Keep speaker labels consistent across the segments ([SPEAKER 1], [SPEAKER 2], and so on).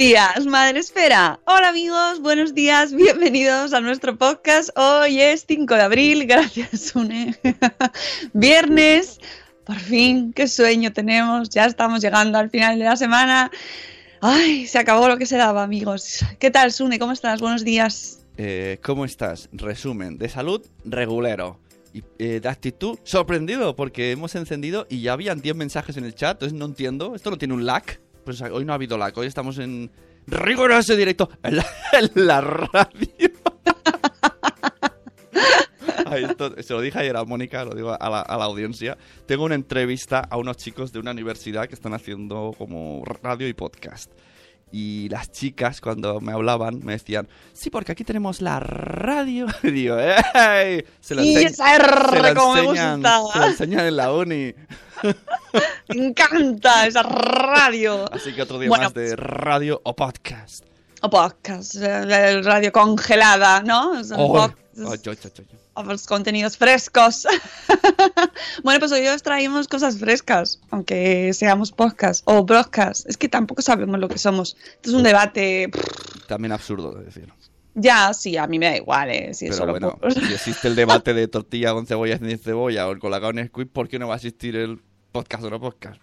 [SPEAKER 1] días, Madre Esfera. Hola amigos, buenos días, bienvenidos a nuestro podcast. Hoy es 5 de abril, gracias Une. Viernes, por fin, qué sueño tenemos, ya estamos llegando al final de la semana. Ay, se acabó lo que se daba, amigos. ¿Qué tal, Sune? ¿Cómo estás? Buenos días.
[SPEAKER 2] Eh, ¿Cómo estás? Resumen, de salud, regulero. Y eh, de actitud, sorprendido, porque hemos encendido y ya habían 10 mensajes en el chat, entonces no entiendo. ¿Esto no tiene un lag? Pues hoy no ha habido lag, hoy estamos en riguroso directo en la, radio. Se lo dije ayer a Mónica, lo digo a la audiencia. Tengo una entrevista a unos chicos de una universidad que están haciendo como radio y podcast. Y las chicas, cuando me hablaban, me decían, sí, porque aquí tenemos la radio. Y digo, ¡ey! Se lo enseñ- se lo enseñan,
[SPEAKER 1] gusta.
[SPEAKER 2] se lo enseñan en la uni.
[SPEAKER 1] Me encanta esa radio.
[SPEAKER 2] Así que otro día
[SPEAKER 1] Bueno,
[SPEAKER 2] más de radio o podcast.
[SPEAKER 1] O podcast, radio congelada, ¿no?
[SPEAKER 2] Oh, oh, yo, yo, yo, yo.
[SPEAKER 1] o los contenidos frescos. bueno, pues hoy os traímos cosas frescas, aunque seamos podcast o broadcast. Es que tampoco sabemos lo que somos. Esto es un debate.
[SPEAKER 2] También absurdo de decir.
[SPEAKER 1] Ya, sí, a mí me da igual, ¿eh? Si es
[SPEAKER 2] Pero bueno,
[SPEAKER 1] por-
[SPEAKER 2] si existe el debate de tortilla con cebolla sin cebolla o el colacao en squid, ¿por qué no va a existir el podcast o no podcast?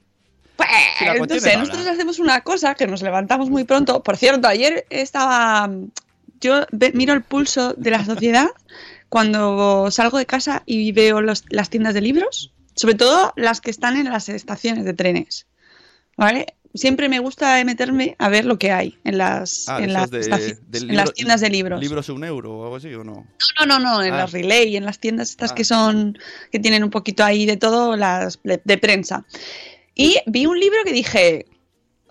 [SPEAKER 1] Pues,
[SPEAKER 2] Si la cuestión
[SPEAKER 1] no
[SPEAKER 2] es
[SPEAKER 1] sé,
[SPEAKER 2] hablar.
[SPEAKER 1] nosotros hacemos una cosa que nos levantamos muy pronto. Por cierto, ayer estaba. Yo ve- miro el pulso de la sociedad cuando salgo de casa y veo los- las tiendas de libros, sobre todo las que están en las estaciones de trenes. ¿Vale? Siempre me gusta meterme a ver lo que hay en las,
[SPEAKER 2] Ah,
[SPEAKER 1] en las,
[SPEAKER 2] esos de-
[SPEAKER 1] estaciones,
[SPEAKER 2] del
[SPEAKER 1] en
[SPEAKER 2] libro-
[SPEAKER 1] las tiendas de libros.
[SPEAKER 2] ¿Libros un euro o algo así o no?
[SPEAKER 1] No, no, no, en
[SPEAKER 2] Ah.
[SPEAKER 1] las relay, en las tiendas estas
[SPEAKER 2] Ah.
[SPEAKER 1] que son, que tienen un poquito ahí de todo, las de, de prensa. Y vi un libro que dije,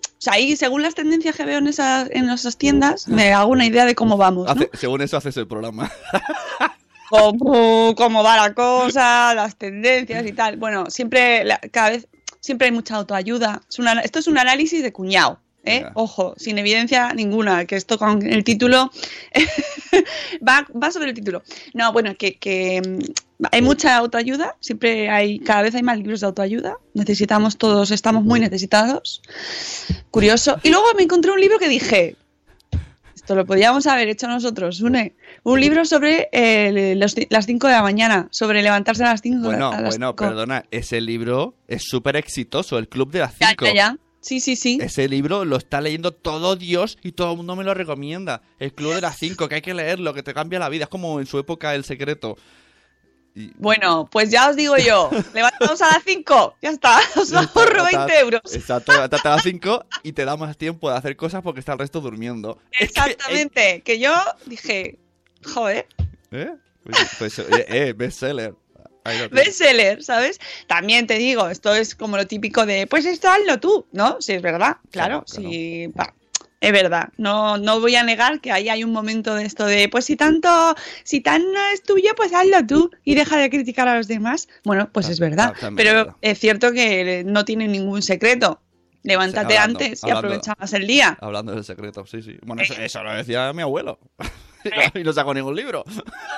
[SPEAKER 1] o sea, ahí según las tendencias que veo en esas, en esas tiendas, me hago una idea de cómo vamos, ¿no?
[SPEAKER 2] Hace- según eso haces el programa.
[SPEAKER 1] Cómo, cómo va la cosa, las tendencias y tal. Bueno, siempre, la- cada vez, siempre hay mucha autoayuda. Es una- esto es un análisis de cuñado. ¿eh? Ojo, sin evidencia ninguna, que esto con el título va, va sobre el título. No, bueno, que, que, hay mucha autoayuda, siempre hay, cada vez hay más libros de autoayuda, necesitamos todos, estamos muy necesitados. Curioso. Y luego me encontré un libro que dije, esto lo podíamos haber hecho nosotros, une. Un libro sobre eh, los- las 5 de la mañana, sobre levantarse a las 5
[SPEAKER 2] Bueno,
[SPEAKER 1] las
[SPEAKER 2] bueno,
[SPEAKER 1] cinco.
[SPEAKER 2] perdona, ese libro es súper exitoso, el Club de las
[SPEAKER 1] Ya,
[SPEAKER 2] 5.
[SPEAKER 1] ya, ya. Sí, sí, sí.
[SPEAKER 2] Ese libro lo está leyendo todo Dios y todo el mundo me lo recomienda. El Club de las 5, que hay que leerlo, que te cambia la vida. Es como en su época El Secreto. Y-
[SPEAKER 1] Bueno, pues ya os digo yo, levantamos a las 5, ya está, os ahorro 20 euros.
[SPEAKER 2] Exacto, a las 5 y te da más tiempo de hacer cosas porque está el resto durmiendo. Es que-
[SPEAKER 1] Exactamente, que yo dije, joder,
[SPEAKER 2] ¿Eh? Pues, pues, eh, eh, bestseller.
[SPEAKER 1] Bestseller, ¿sabes? También te digo, esto es como lo típico de, pues esto hazlo tú, ¿no? Sí, es verdad, claro,
[SPEAKER 2] Claro, claro.
[SPEAKER 1] sí, va, es verdad. No, no voy a negar que ahí hay un momento de esto de, pues si tanto, si tan es tuyo, pues hazlo tú y deja de criticar a los demás. Bueno, pues es verdad, pero
[SPEAKER 2] es
[SPEAKER 1] cierto que no tiene ningún secreto. Levántate
[SPEAKER 2] Sí, hablando-
[SPEAKER 1] antes y
[SPEAKER 2] hablando-
[SPEAKER 1] aprovecha más el día.
[SPEAKER 2] Hablando del secreto, sí, sí. Bueno,
[SPEAKER 1] Eh.
[SPEAKER 2] eso, eso lo decía mi abuelo. y no sacó ningún libro.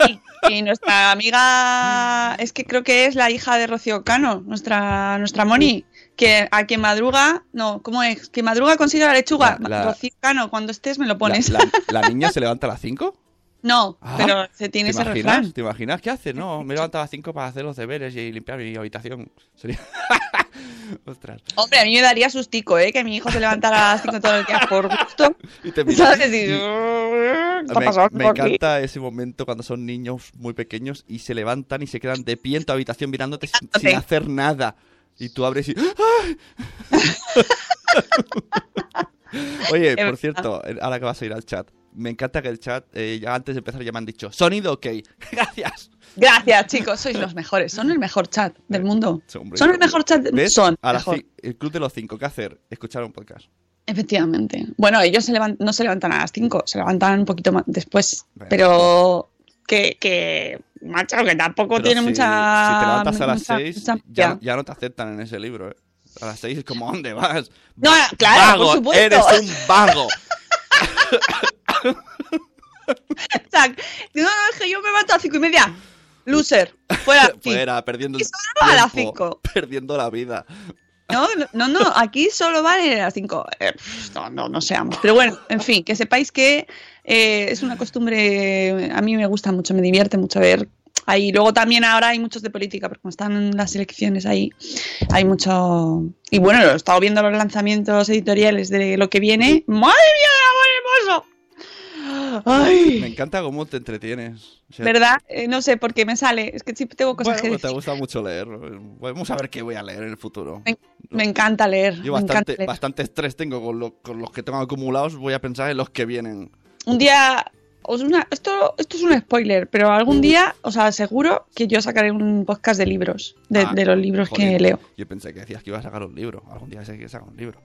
[SPEAKER 1] Y, y nuestra amiga, es que creo que es la hija de Rocío Cano, nuestra, nuestra Moni, que a quien madruga, no, ¿cómo es? Que madruga consigue la lechuga.
[SPEAKER 2] La- la-
[SPEAKER 1] Rocío Cano, cuando estés me lo pones.
[SPEAKER 2] la- la niña se levanta a las 5?
[SPEAKER 1] no,
[SPEAKER 2] Ah,
[SPEAKER 1] pero se tiene
[SPEAKER 2] ¿Te
[SPEAKER 1] ese
[SPEAKER 2] imaginas?
[SPEAKER 1] refrán.
[SPEAKER 2] ¿Te imaginas qué hace? No, me levanto a las 5 para hacer los deberes y limpiar mi habitación. Sería... Ostras.
[SPEAKER 1] Hombre, a mí me daría sustico, ¿eh? Que mi hijo se levantara a las 5 todo el día por gusto.
[SPEAKER 2] Y te mira-
[SPEAKER 1] ¿Sabes? Y, ¿Qué está
[SPEAKER 2] Me, me
[SPEAKER 1] aquí?
[SPEAKER 2] encanta ese momento cuando son niños muy pequeños y se levantan y se quedan de pie en tu habitación mirándote sin, hacer nada. Y tú abres y... ¡Ay! Oye, por
[SPEAKER 1] verdad.
[SPEAKER 2] cierto, eh, ahora que vas a ir al chat, me encanta que el chat, eh, ya antes de empezar ya me han dicho, sonido ok, gracias.
[SPEAKER 1] Gracias, chicos, sois los mejores. Son el mejor chat del mundo.
[SPEAKER 2] Sí, hombre.
[SPEAKER 1] Son el mejor chat.
[SPEAKER 2] ¿Ves?
[SPEAKER 1] Son.
[SPEAKER 2] A ci- el club de los cinco, ¿qué hacer? Escuchar un podcast.
[SPEAKER 1] Efectivamente. Bueno, ellos se no se levantan a las 5, se levantan un poquito más después.
[SPEAKER 2] Bueno.
[SPEAKER 1] Pero que, que, macho, que tampoco
[SPEAKER 2] Pero
[SPEAKER 1] tiene
[SPEAKER 2] si,
[SPEAKER 1] mucha.
[SPEAKER 2] Si te levantas a las
[SPEAKER 1] mucha-
[SPEAKER 2] 6,
[SPEAKER 1] mucha
[SPEAKER 2] ya, ya no te aceptan en ese libro, ¿eh? A las 6 es como, ¿dónde vas?
[SPEAKER 1] No, claro,
[SPEAKER 2] vago,
[SPEAKER 1] por supuesto.
[SPEAKER 2] eres un vago.
[SPEAKER 1] Zac, no, no, es que yo me levanto a las 5 y media. Loser. Fuera.
[SPEAKER 2] Fuera, perdiendo el tiempo. Perdiendo la vida.
[SPEAKER 1] No, no, no, aquí solo vale las 5. no, no, no seamos. Pero bueno, en fin, que sepáis que eh, es una costumbre, a mí me gusta mucho, me divierte mucho ver. Ahí, luego también ahora hay muchos de política, porque como están las elecciones ahí, hay mucho... Y bueno, he estado viendo los lanzamientos editoriales de lo que viene. ¡Madre mía, amor hermoso!
[SPEAKER 2] Me
[SPEAKER 1] ¡Ay!
[SPEAKER 2] encanta cómo te entretienes. O sea,
[SPEAKER 1] ¿Verdad? Eh, no sé por qué me sale. Es que siempre tengo cosas
[SPEAKER 2] Bueno,
[SPEAKER 1] que
[SPEAKER 2] pues te
[SPEAKER 1] decir.
[SPEAKER 2] gusta mucho leer. Vamos a ver qué voy a leer en el futuro.
[SPEAKER 1] Me, me encanta leer.
[SPEAKER 2] Yo
[SPEAKER 1] me encanta
[SPEAKER 2] bastante,
[SPEAKER 1] leer.
[SPEAKER 2] bastante estrés tengo con, lo- con los que tengo acumulados. Voy a pensar en los que vienen.
[SPEAKER 1] un día una- esto, esto es un spoiler, pero algún día os aseguro que yo sacaré un podcast de libros, de,
[SPEAKER 2] Ah,
[SPEAKER 1] de los libros que
[SPEAKER 2] Jolín,
[SPEAKER 1] leo.
[SPEAKER 2] Yo pensé que decías que ibas a sacar un libro. Algún día sé que sacar un libro.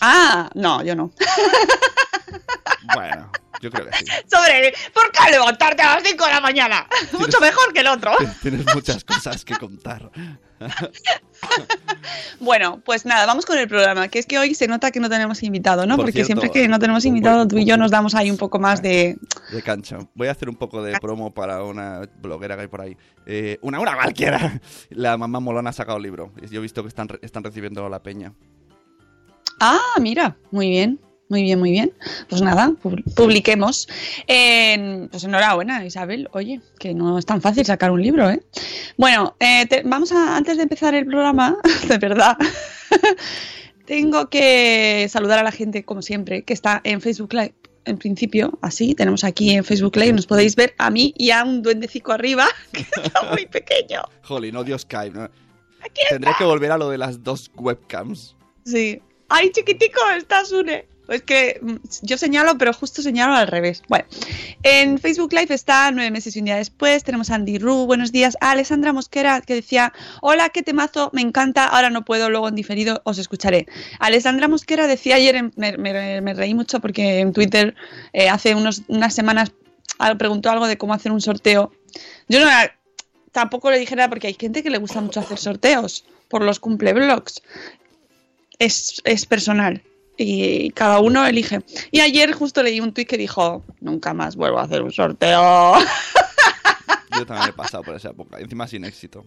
[SPEAKER 1] Ah, no, yo no.
[SPEAKER 2] Bueno, yo creo que sí.
[SPEAKER 1] Sobre por qué levantarte a las 5 de la mañana. Mucho mejor que el otro.
[SPEAKER 2] Tienes muchas cosas que contar.
[SPEAKER 1] Bueno, pues nada, vamos con el programa, que es que hoy se nota que no tenemos invitado, ¿no?
[SPEAKER 2] Por
[SPEAKER 1] Porque
[SPEAKER 2] cierto,
[SPEAKER 1] siempre que no tenemos invitado, tú y yo nos damos ahí un poco más de...
[SPEAKER 2] De cancha. Voy a hacer un poco de promo para una bloguera que hay por ahí. Eh, una, una cualquiera. La mamá Molona ha sacado un libro. Yo he visto que están, están recibiendo la peña.
[SPEAKER 1] Ah, mira, muy bien, muy bien, muy bien. Pues nada, pub- publiquemos. Eh, pues enhorabuena, Isabel. Oye, que no es tan fácil sacar un libro, ¿eh? Bueno, eh, te- vamos a, antes de empezar el programa, de verdad, tengo que saludar a la gente, como siempre, que está en Facebook Live. En principio, así, tenemos aquí en Facebook Live, nos podéis ver a mí y a un duendecico arriba, que está muy pequeño.
[SPEAKER 2] Jolín, odio Skype. ¿no?
[SPEAKER 1] Aquí
[SPEAKER 2] Tendré que volver a lo de las dos webcams.
[SPEAKER 1] Sí. ¡Ay, chiquitico! Está Sune. Pues que mm, yo señalo, pero justo señalo al revés. Bueno, en Facebook Live está nueve meses y un día después. Tenemos a Andy Ru, buenos días. A Alessandra Mosquera, que decía: Hola, qué temazo, me encanta. Ahora no puedo, luego en diferido os escucharé. Alessandra Mosquera decía ayer, en- me, me- reí mucho porque en Twitter eh, hace unas semanas ah, preguntó algo de cómo hacer un sorteo. Yo no tampoco le dije nada porque hay gente que le gusta mucho hacer sorteos por los cumpleblogs es, es personal y cada uno elige. Y ayer justo leí un tuit que dijo, nunca más vuelvo a hacer un sorteo.
[SPEAKER 2] Yo también he pasado por esa época. Encima sin éxito.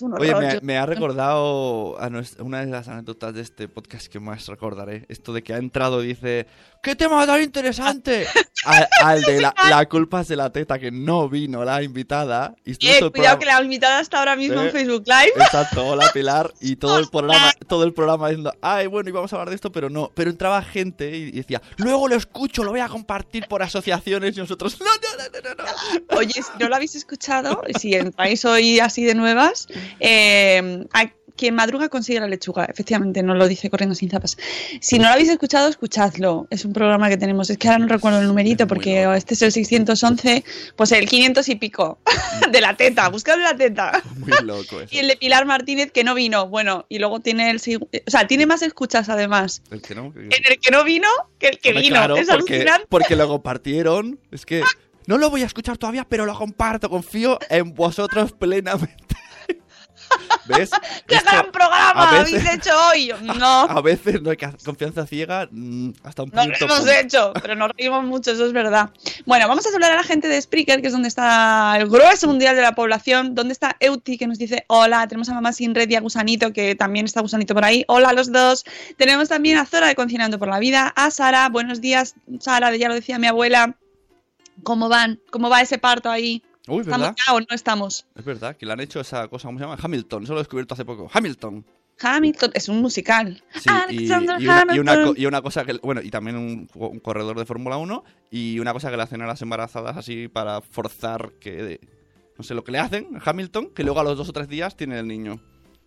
[SPEAKER 1] Es un
[SPEAKER 2] Oye, me, ha recordado a nuestra- una de las anécdotas de este podcast que más recordaré. Esto de que ha entrado y dice: ¡Qué tema tan interesante! Al, al de la, la culpa es de la teta, que no vino la invitada. Y
[SPEAKER 1] Eh, cuidado que la invitada está ahora mismo
[SPEAKER 2] Eh,
[SPEAKER 1] en Facebook Live.
[SPEAKER 2] Exacto, hola Pilar. Y todo el programa, todo el programa diciendo, ay, bueno, íbamos a hablar de esto, pero no. Pero entraba gente y decía, luego lo escucho, lo voy a compartir por asociaciones y nosotros, no, no, no, no, no. no".
[SPEAKER 1] Oye, si no lo habéis escuchado, si entráis hoy así de nuevas, eh, hay- quien madruga consigue la lechuga. Efectivamente, nos lo dice Corriendo sin zapas. Si no lo habéis escuchado, escuchadlo. Es un programa que tenemos. Es que ahora no recuerdo el numerito porque este es el 611, pues el 500 y pico de la teta. Buscadle la teta.
[SPEAKER 2] Muy loco eso.
[SPEAKER 1] Y el de Pilar Martínez que no vino. Bueno, y luego tiene el. O sea, tiene más escuchas además.
[SPEAKER 2] El que no, que-
[SPEAKER 1] En el que no vino que el que vino.
[SPEAKER 2] claro,
[SPEAKER 1] es
[SPEAKER 2] porque,
[SPEAKER 1] alucinante.
[SPEAKER 2] porque lo compartieron. Es que no lo voy a escuchar todavía, pero lo comparto. Confío en vosotros plenamente. ¿Ves?
[SPEAKER 1] ¡Qué
[SPEAKER 2] Esto
[SPEAKER 1] gran programa
[SPEAKER 2] veces-
[SPEAKER 1] habéis hecho hoy! No.
[SPEAKER 2] A veces no hay que hacer confianza ciega mm, hasta un
[SPEAKER 1] No
[SPEAKER 2] punto.
[SPEAKER 1] lo hemos hecho, pero nos reímos mucho, eso es verdad. Bueno, vamos a hablar a la gente de Spreaker, que es donde está el grueso mundial de la población. ¿Dónde está Euti, que nos dice hola? Tenemos a Mamá Sin Red y a Gusanito, que también está Gusanito por ahí. Hola a los dos. Tenemos también a Zora de Cocinando por la Vida, a Sara. Buenos días, Sara, ya lo decía mi abuela. ¿Cómo van? ¿Cómo va ese parto ahí?
[SPEAKER 2] Uy,
[SPEAKER 1] ¿Estamos
[SPEAKER 2] ¿verdad?
[SPEAKER 1] ya o no estamos?
[SPEAKER 2] Es verdad que le han hecho esa cosa, ¿cómo se llama? Hamilton, eso lo he descubierto hace poco. Hamilton.
[SPEAKER 1] Hamilton, es un musical.
[SPEAKER 2] Sí, y,
[SPEAKER 1] Alexander
[SPEAKER 2] y una, y, una, y cosa que, bueno, y también un, un corredor de Fórmula 1 y una cosa que le hacen a las embarazadas así para forzar que, no sé, lo que le hacen a Hamilton, que luego a los dos o tres días tiene el niño.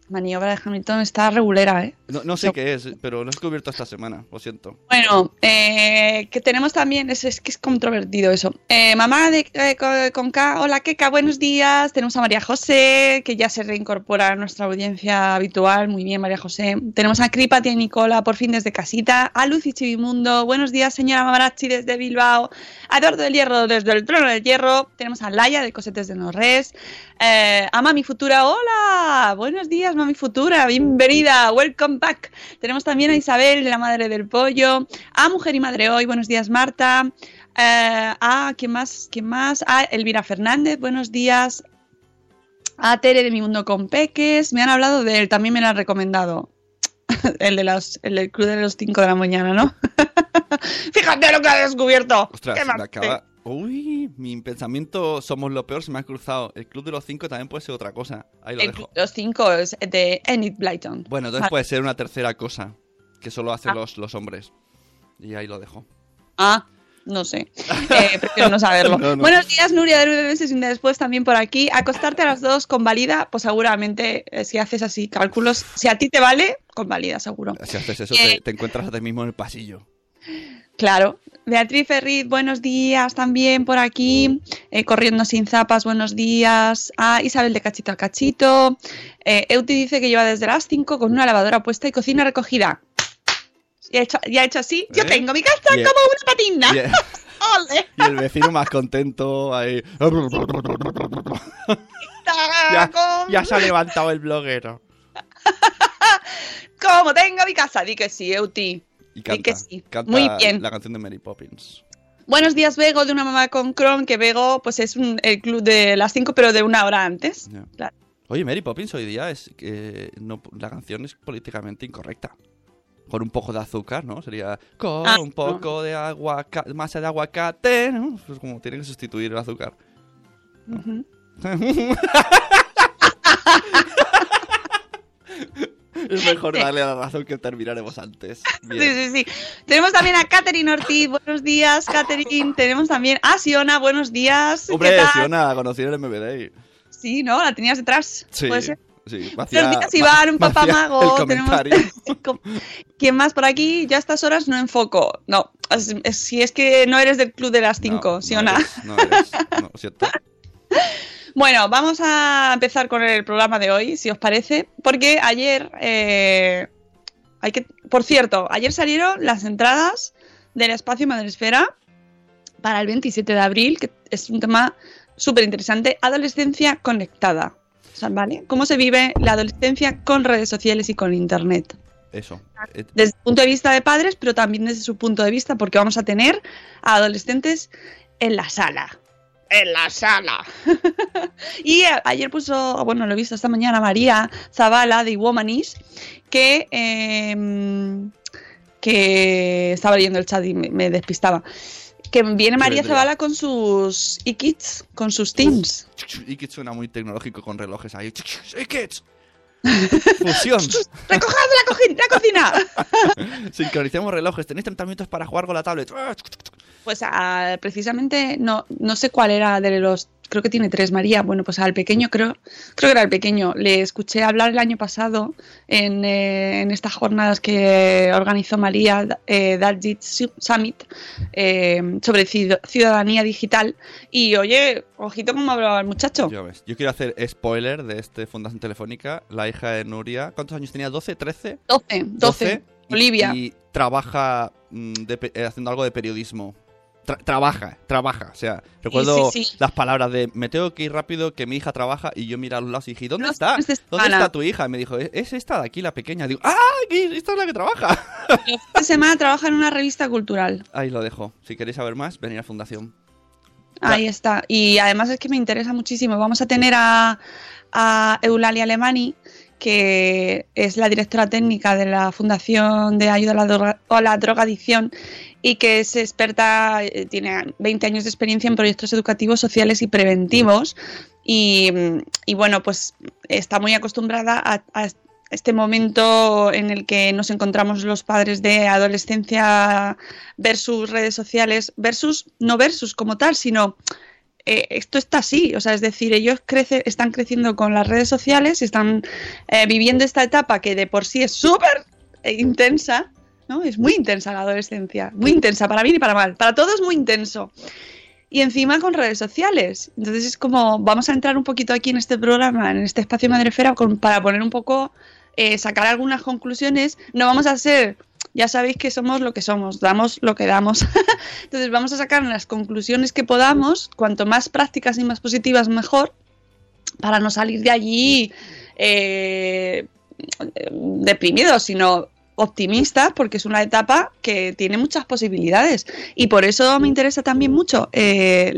[SPEAKER 1] Maniobra de Hamilton está regulera, ¿eh?
[SPEAKER 2] No, no sé qué es, pero lo he descubierto esta semana, lo siento.
[SPEAKER 1] Bueno, eh, que tenemos también, es, es que es controvertido eso. Eh, mamá de, eh, co- con K, hola Keka, buenos días. Tenemos a María José, que ya se reincorpora a nuestra audiencia habitual. Muy bien, María José. Tenemos a Cripati y Nicola, por fin desde casita. A Lucy Chivimundo, buenos días, señora Mamarachi desde Bilbao. A Eduardo del Hierro desde el Trono del Hierro. Tenemos a Laia de Cosetes de Norres. Eh, a Mami Futura, hola, buenos días Mami Futura, bienvenida, welcome back. Tenemos también a Isabel, la madre del pollo, a Mujer y Madre Hoy, buenos días Marta, Eh, a, ¿quién más? ¿Quién más? A Elvira Fernández, buenos días. A Tere de Mi Mundo con Peques, me han hablado de él, también me lo han recomendado. El, de los, el del club de los 5 de la mañana, ¿no? Fíjate lo que ha descubierto.
[SPEAKER 2] Ostras,
[SPEAKER 1] ¿Qué
[SPEAKER 2] se
[SPEAKER 1] más?
[SPEAKER 2] me acaba... Uy, mi pensamiento somos lo peor se me ha cruzado. El Club de los Cinco también puede ser otra cosa. Ahí lo
[SPEAKER 1] El
[SPEAKER 2] dejo.
[SPEAKER 1] club de los 5 es de Enid Blyton.
[SPEAKER 2] Bueno, entonces
[SPEAKER 1] Vale.
[SPEAKER 2] puede ser una tercera cosa que solo hacen
[SPEAKER 1] Ah.
[SPEAKER 2] los, los hombres. Y ahí lo dejo.
[SPEAKER 1] Ah, no sé. Eh, prefiero no saberlo.
[SPEAKER 2] No, no.
[SPEAKER 1] Buenos días, Nuria de nueve meses y un día después también por aquí. Acostarte a las dos con valida, pues seguramente eh, si haces así cálculos, si a ti te vale, con valida, seguro.
[SPEAKER 2] Si haces eso,
[SPEAKER 1] Eh.
[SPEAKER 2] te, te encuentras a ti mismo en el pasillo.
[SPEAKER 1] Claro. Beatriz Ferriz, buenos días también por aquí. Eh, corriendo sin zapas, buenos días. A Isabel de Cachito a Cachito. Eh, Euti dice que lleva desde las 5 con una lavadora puesta y cocina recogida. Ya he hecho, ya he hecho así. Yo
[SPEAKER 2] ¿Eh?
[SPEAKER 1] tengo mi casa como una patina.
[SPEAKER 2] Y el,
[SPEAKER 1] ¡Ole!
[SPEAKER 2] y el vecino más contento ahí. ya, ya se ha levantado el bloguero.
[SPEAKER 1] Como tengo mi casa, di que sí, Euti.
[SPEAKER 2] Y canta,
[SPEAKER 1] que sí.
[SPEAKER 2] canta
[SPEAKER 1] Muy bien.
[SPEAKER 2] la canción de Mary Poppins.
[SPEAKER 1] Buenos días, Bego, de una mamá con Chrome, que Bego pues es un, el club de las 5, pero de una hora antes. Claro.
[SPEAKER 2] Oye, Mary Poppins hoy día es que no, la canción es políticamente incorrecta. Con un poco de azúcar, ¿no? Sería con
[SPEAKER 1] Ah,
[SPEAKER 2] un poco de aguacate, masa de aguacate, ¿no? Pues como tiene que sustituir el azúcar.
[SPEAKER 1] Ujú.
[SPEAKER 2] es mejor darle la razón que terminaremos antes. Bien.
[SPEAKER 1] Sí, sí, sí. Tenemos también a Katherine Ortiz. Buenos días, Katherine. Tenemos también a Siona. Buenos días. ¿Qué
[SPEAKER 2] Hombre? Siona, conocí en el MBD.
[SPEAKER 1] Sí, ¿no? La tenías detrás.
[SPEAKER 2] Sí,
[SPEAKER 1] ¿Puede ser?
[SPEAKER 2] sí.
[SPEAKER 1] Buenos días, Iván, un papá mago. Tenemos-. ¿Quién más por aquí? Yo a estas horas no enfoco. No, si es que no eres del club de las 5,
[SPEAKER 2] No,
[SPEAKER 1] ¿sí
[SPEAKER 2] no
[SPEAKER 1] o no?
[SPEAKER 2] eres, No, eres. No, lo siento.
[SPEAKER 1] Bueno, vamos a empezar con el programa de hoy, si os parece, porque ayer, eh, hay que, por cierto, ayer salieron las entradas del espacio Madresfera para el 27 de abril, que es un tema súper interesante, adolescencia conectada. O sea, ¿vale? ¿Cómo se vive la adolescencia con redes sociales y con internet?
[SPEAKER 2] Eso.
[SPEAKER 1] Desde el punto de vista de padres, pero también desde su punto de vista, porque vamos a tener a adolescentes en la sala. En la sala. y a- ayer puso, bueno, lo he visto esta mañana, María Zavala de Womanis, que, em, que estaba leyendo el chat y me, me despistaba. Que viene María? Zavala con sus e-kits, con sus teams.
[SPEAKER 2] Que suena muy tecnológico con relojes ahí. ¡Hey, kids! Fusión.
[SPEAKER 1] ¡Recoged la, coji- la cocina!
[SPEAKER 2] Sincronicemos relojes. ¿Tenéis 30 minutos para jugar con la tablet?
[SPEAKER 1] Pues ah, precisamente no, no sé cuál era de los creo que tiene tres, María. Bueno, pues al pequeño, creo, creo que era el pequeño, le escuché hablar el año pasado en, eh, en estas jornadas que organizó María, eh, Daljit Summit, eh, sobre ci- ciudadanía digital. Y oye, ojito cómo hablaba el muchacho.
[SPEAKER 2] Ya ves. Yo quiero hacer spoiler de este Fundación Telefónica. La hija de Nuria, ¿cuántos años tenía? ¿12, 13?
[SPEAKER 1] 12, 12.
[SPEAKER 2] y-
[SPEAKER 1] Olivia.
[SPEAKER 2] Y, trabaja mm, de eh, haciendo algo de periodismo. Tra- trabaja, trabaja. O sea, recuerdo
[SPEAKER 1] sí, sí.
[SPEAKER 2] las palabras de me tengo que ir rápido, que mi hija trabaja. Y yo miro a los lados y dije, ¿dónde
[SPEAKER 1] No,
[SPEAKER 2] está?
[SPEAKER 1] es de
[SPEAKER 2] ¿Dónde está tu hija? Y me dijo, "Es- es esta de aquí, la pequeña. Digo, ¡ah! Esta es la que trabaja.
[SPEAKER 1] Esta semana trabaja en una revista cultural.
[SPEAKER 2] Ahí lo dejo. Si queréis saber más, venid a Fundación.
[SPEAKER 1] Ahí está. Y además es que me interesa muchísimo. Vamos a tener a, a Eulalia Alemani, que es la directora técnica de la Fundación de Ayuda a la, Droga- a la Drogadicción y que es experta, eh, tiene 20 años de experiencia en proyectos educativos, sociales y preventivos. Y, bueno, pues está muy acostumbrada a, este momento en el que nos encontramos los padres de adolescencia versus redes sociales, versus, no versus como tal, sino eh, esto está así, o sea, es decir, ellos crece, están creciendo con las redes sociales, están eh, viviendo esta etapa que de por sí es súper intensa, ¿no? Es muy intensa la adolescencia, muy intensa, para bien y para mal, para todos muy intenso. Y encima con redes sociales. Entonces es como, vamos a entrar un poquito aquí en este programa, en este espacio Madrefera, para poner un poco, eh, sacar algunas conclusiones. No vamos a ser, ya sabéis que somos lo que somos, damos lo que damos. Entonces vamos a sacar las conclusiones que podamos, cuanto más prácticas y más positivas mejor, para no salir de allí eh, deprimidos, sino optimistas, porque es una etapa que tiene muchas posibilidades. Y por eso me interesa también mucho eh,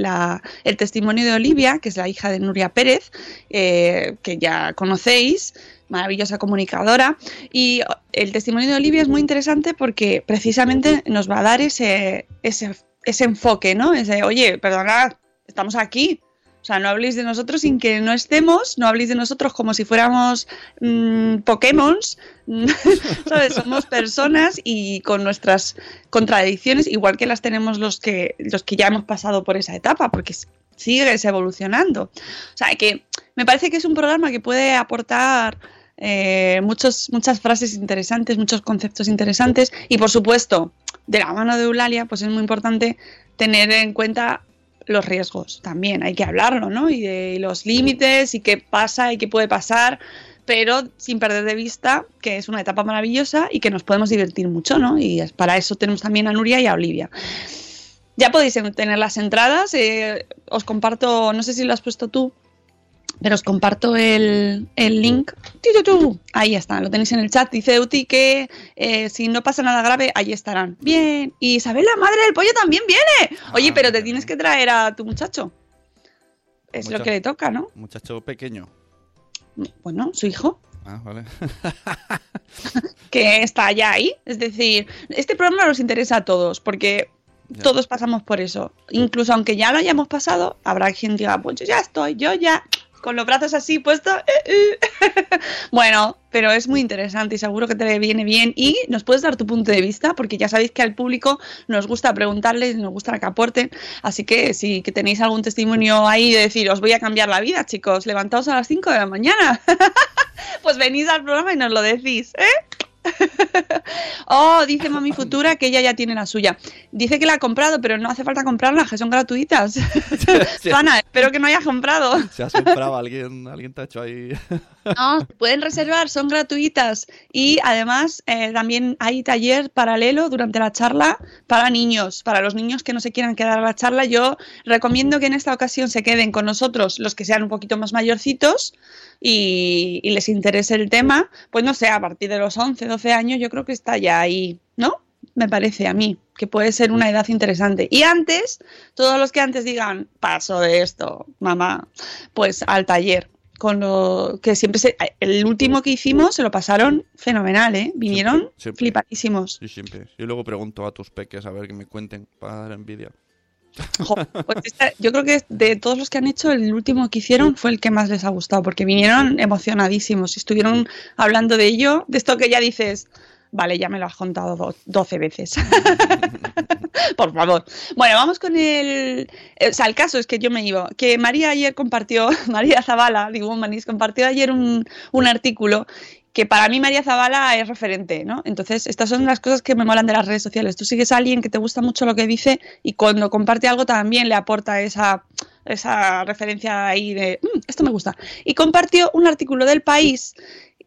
[SPEAKER 1] el testimonio de Olivia, que es la hija de Nuria Pérez, eh, que ya conocéis, maravillosa comunicadora. Y el testimonio de Olivia es muy interesante porque precisamente nos va a dar ese, ese, ese enfoque, ¿no? Ese, oye, perdonad, estamos aquí. O sea, no habléis de nosotros sin que no estemos, no habléis de nosotros como si fuéramos mm, Pokémon, ¿sabes? Somos personas y con nuestras contradicciones, igual que las tenemos los que, los que ya hemos pasado por esa etapa, porque sigues evolucionando. O sea, que me parece que es un programa que puede aportar eh, muchos, muchas frases interesantes, muchos conceptos interesantes y, por supuesto, de la mano de Eulalia, pues es muy importante tener en cuenta los riesgos también, hay que hablarlo, ¿no? Y de los límites y qué pasa y qué puede pasar, pero sin perder de vista que es una etapa maravillosa y que nos podemos divertir mucho, ¿no? Y para eso tenemos también a Nuria y a Olivia. Ya podéis en- tener las entradas, eh, os comparto, no sé si lo has puesto tú, pero os comparto el, el link. Ahí está, lo tenéis en el chat. Dice Uti que eh, si no pasa nada grave, ahí estarán. Bien. Y Isabel, la madre del pollo, también viene. Oye,
[SPEAKER 2] Ah,
[SPEAKER 1] pero te tienes que traer a tu muchacho. Es lo que le toca, ¿no?
[SPEAKER 2] Muchacho pequeño.
[SPEAKER 1] Bueno, su hijo,
[SPEAKER 2] Ah, vale.
[SPEAKER 1] que está ya ahí. Es decir, este programa nos interesa a todos, porque
[SPEAKER 2] Ya.
[SPEAKER 1] todos pasamos por eso. Incluso aunque ya lo hayamos pasado, habrá quien diga, pues yo ya estoy, yo ya, con los brazos así puestos. eh, eh. bueno, pero es muy interesante y seguro que te viene bien. Y nos puedes dar tu punto de vista, porque ya sabéis que al público nos gusta preguntarles, nos gusta que aporten. Así que si que tenéis algún testimonio ahí de decir, os voy a cambiar la vida, chicos, levantaos a las 5 de la mañana. pues venid al programa y nos lo decís, ¿eh? oh, dice Mami Futura que ella ya tiene la suya. Dice que la ha comprado, pero no hace falta comprarla, que son gratuitas. Espero que no hayas comprado.
[SPEAKER 2] Se ha comprado alguien, alguien te ha hecho ahí.
[SPEAKER 1] No, pueden reservar, son gratuitas. Y además eh, también hay taller paralelo durante la charla para niños, para los niños que no se quieran quedar a la charla. Yo recomiendo que en esta ocasión se queden con nosotros los que sean un poquito más mayorcitos y, y les interese el tema. Pues no sé, a partir de los 11, 12 años yo creo que está ya ahí, ¿no? Me parece a mí que puede ser una edad interesante. Y antes, todos los que antes digan, paso de esto, mamá, pues al taller con lo que siempre se, el último que hicimos se lo pasaron fenomenal, ¿eh? Vinieron
[SPEAKER 2] Siempre, siempre.
[SPEAKER 1] flipadísimos.
[SPEAKER 2] Yo siempre. Yo luego pregunto a tus peques a ver que me cuenten para dar envidia.
[SPEAKER 1] Pues yo creo que de todos los que han hecho, el último que hicieron fue el que más les ha gustado, porque vinieron emocionadísimos y estuvieron hablando de ello, de esto que ya dices, Vale, ya me lo has contado do- 12 veces. Por favor. Bueno, vamos con el. O sea, el caso es que yo me iba. Que María ayer compartió, María Zavala, digo Humanis, compartió ayer un, un artículo que para mí María Zavala es referente, ¿no? Entonces, estas son las cosas que me molan de las redes sociales. Tú sigues a alguien que te gusta mucho lo que dice y cuando comparte algo también le aporta esa, esa referencia ahí de, "Mm, esto me gusta. Y compartió un artículo del país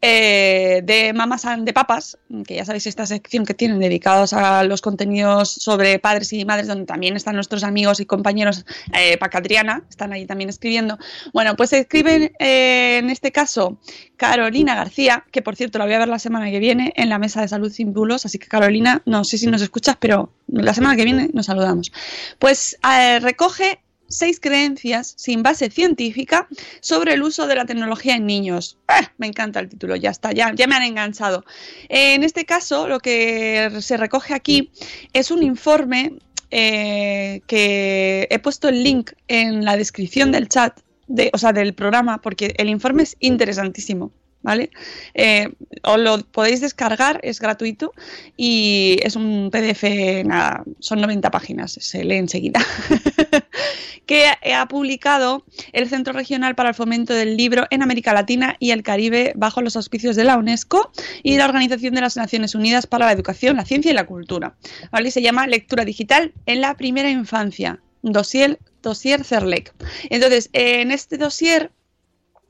[SPEAKER 1] eh, de Mamas de Papas, que ya sabéis esta sección que tienen dedicados a los contenidos sobre padres y madres, donde también están nuestros amigos y compañeros eh, Pacatriana, están ahí también escribiendo. Bueno, pues escriben eh, en este caso Carolina García, que por cierto la voy a ver la semana que viene en la mesa de salud sin bulos, así que Carolina, no sé si nos escuchas, pero la semana que viene nos saludamos. Pues eh, recoge seis creencias sin base científica sobre el uso de la tecnología en niños. ¡Ah! Me encanta el título, ya está, ya, ya me han enganchado. En este caso, lo que se recoge aquí es un informe eh, que he puesto el link en la descripción del chat, de, o sea, del programa, porque el informe es interesantísimo. ¿Vale? Eh, os lo podéis descargar, es gratuito y es un PDF, nada, son 90 páginas, se lee enseguida. que ha publicado el Centro Regional para el Fomento del Libro en América Latina y el Caribe bajo los auspicios de la UNESCO y la Organización de las Naciones Unidas para la Educación, la Ciencia y la Cultura. ¿Vale? Se llama Lectura Digital en la Primera Infancia, dossier, dossier CERLEC. Entonces, en este dossier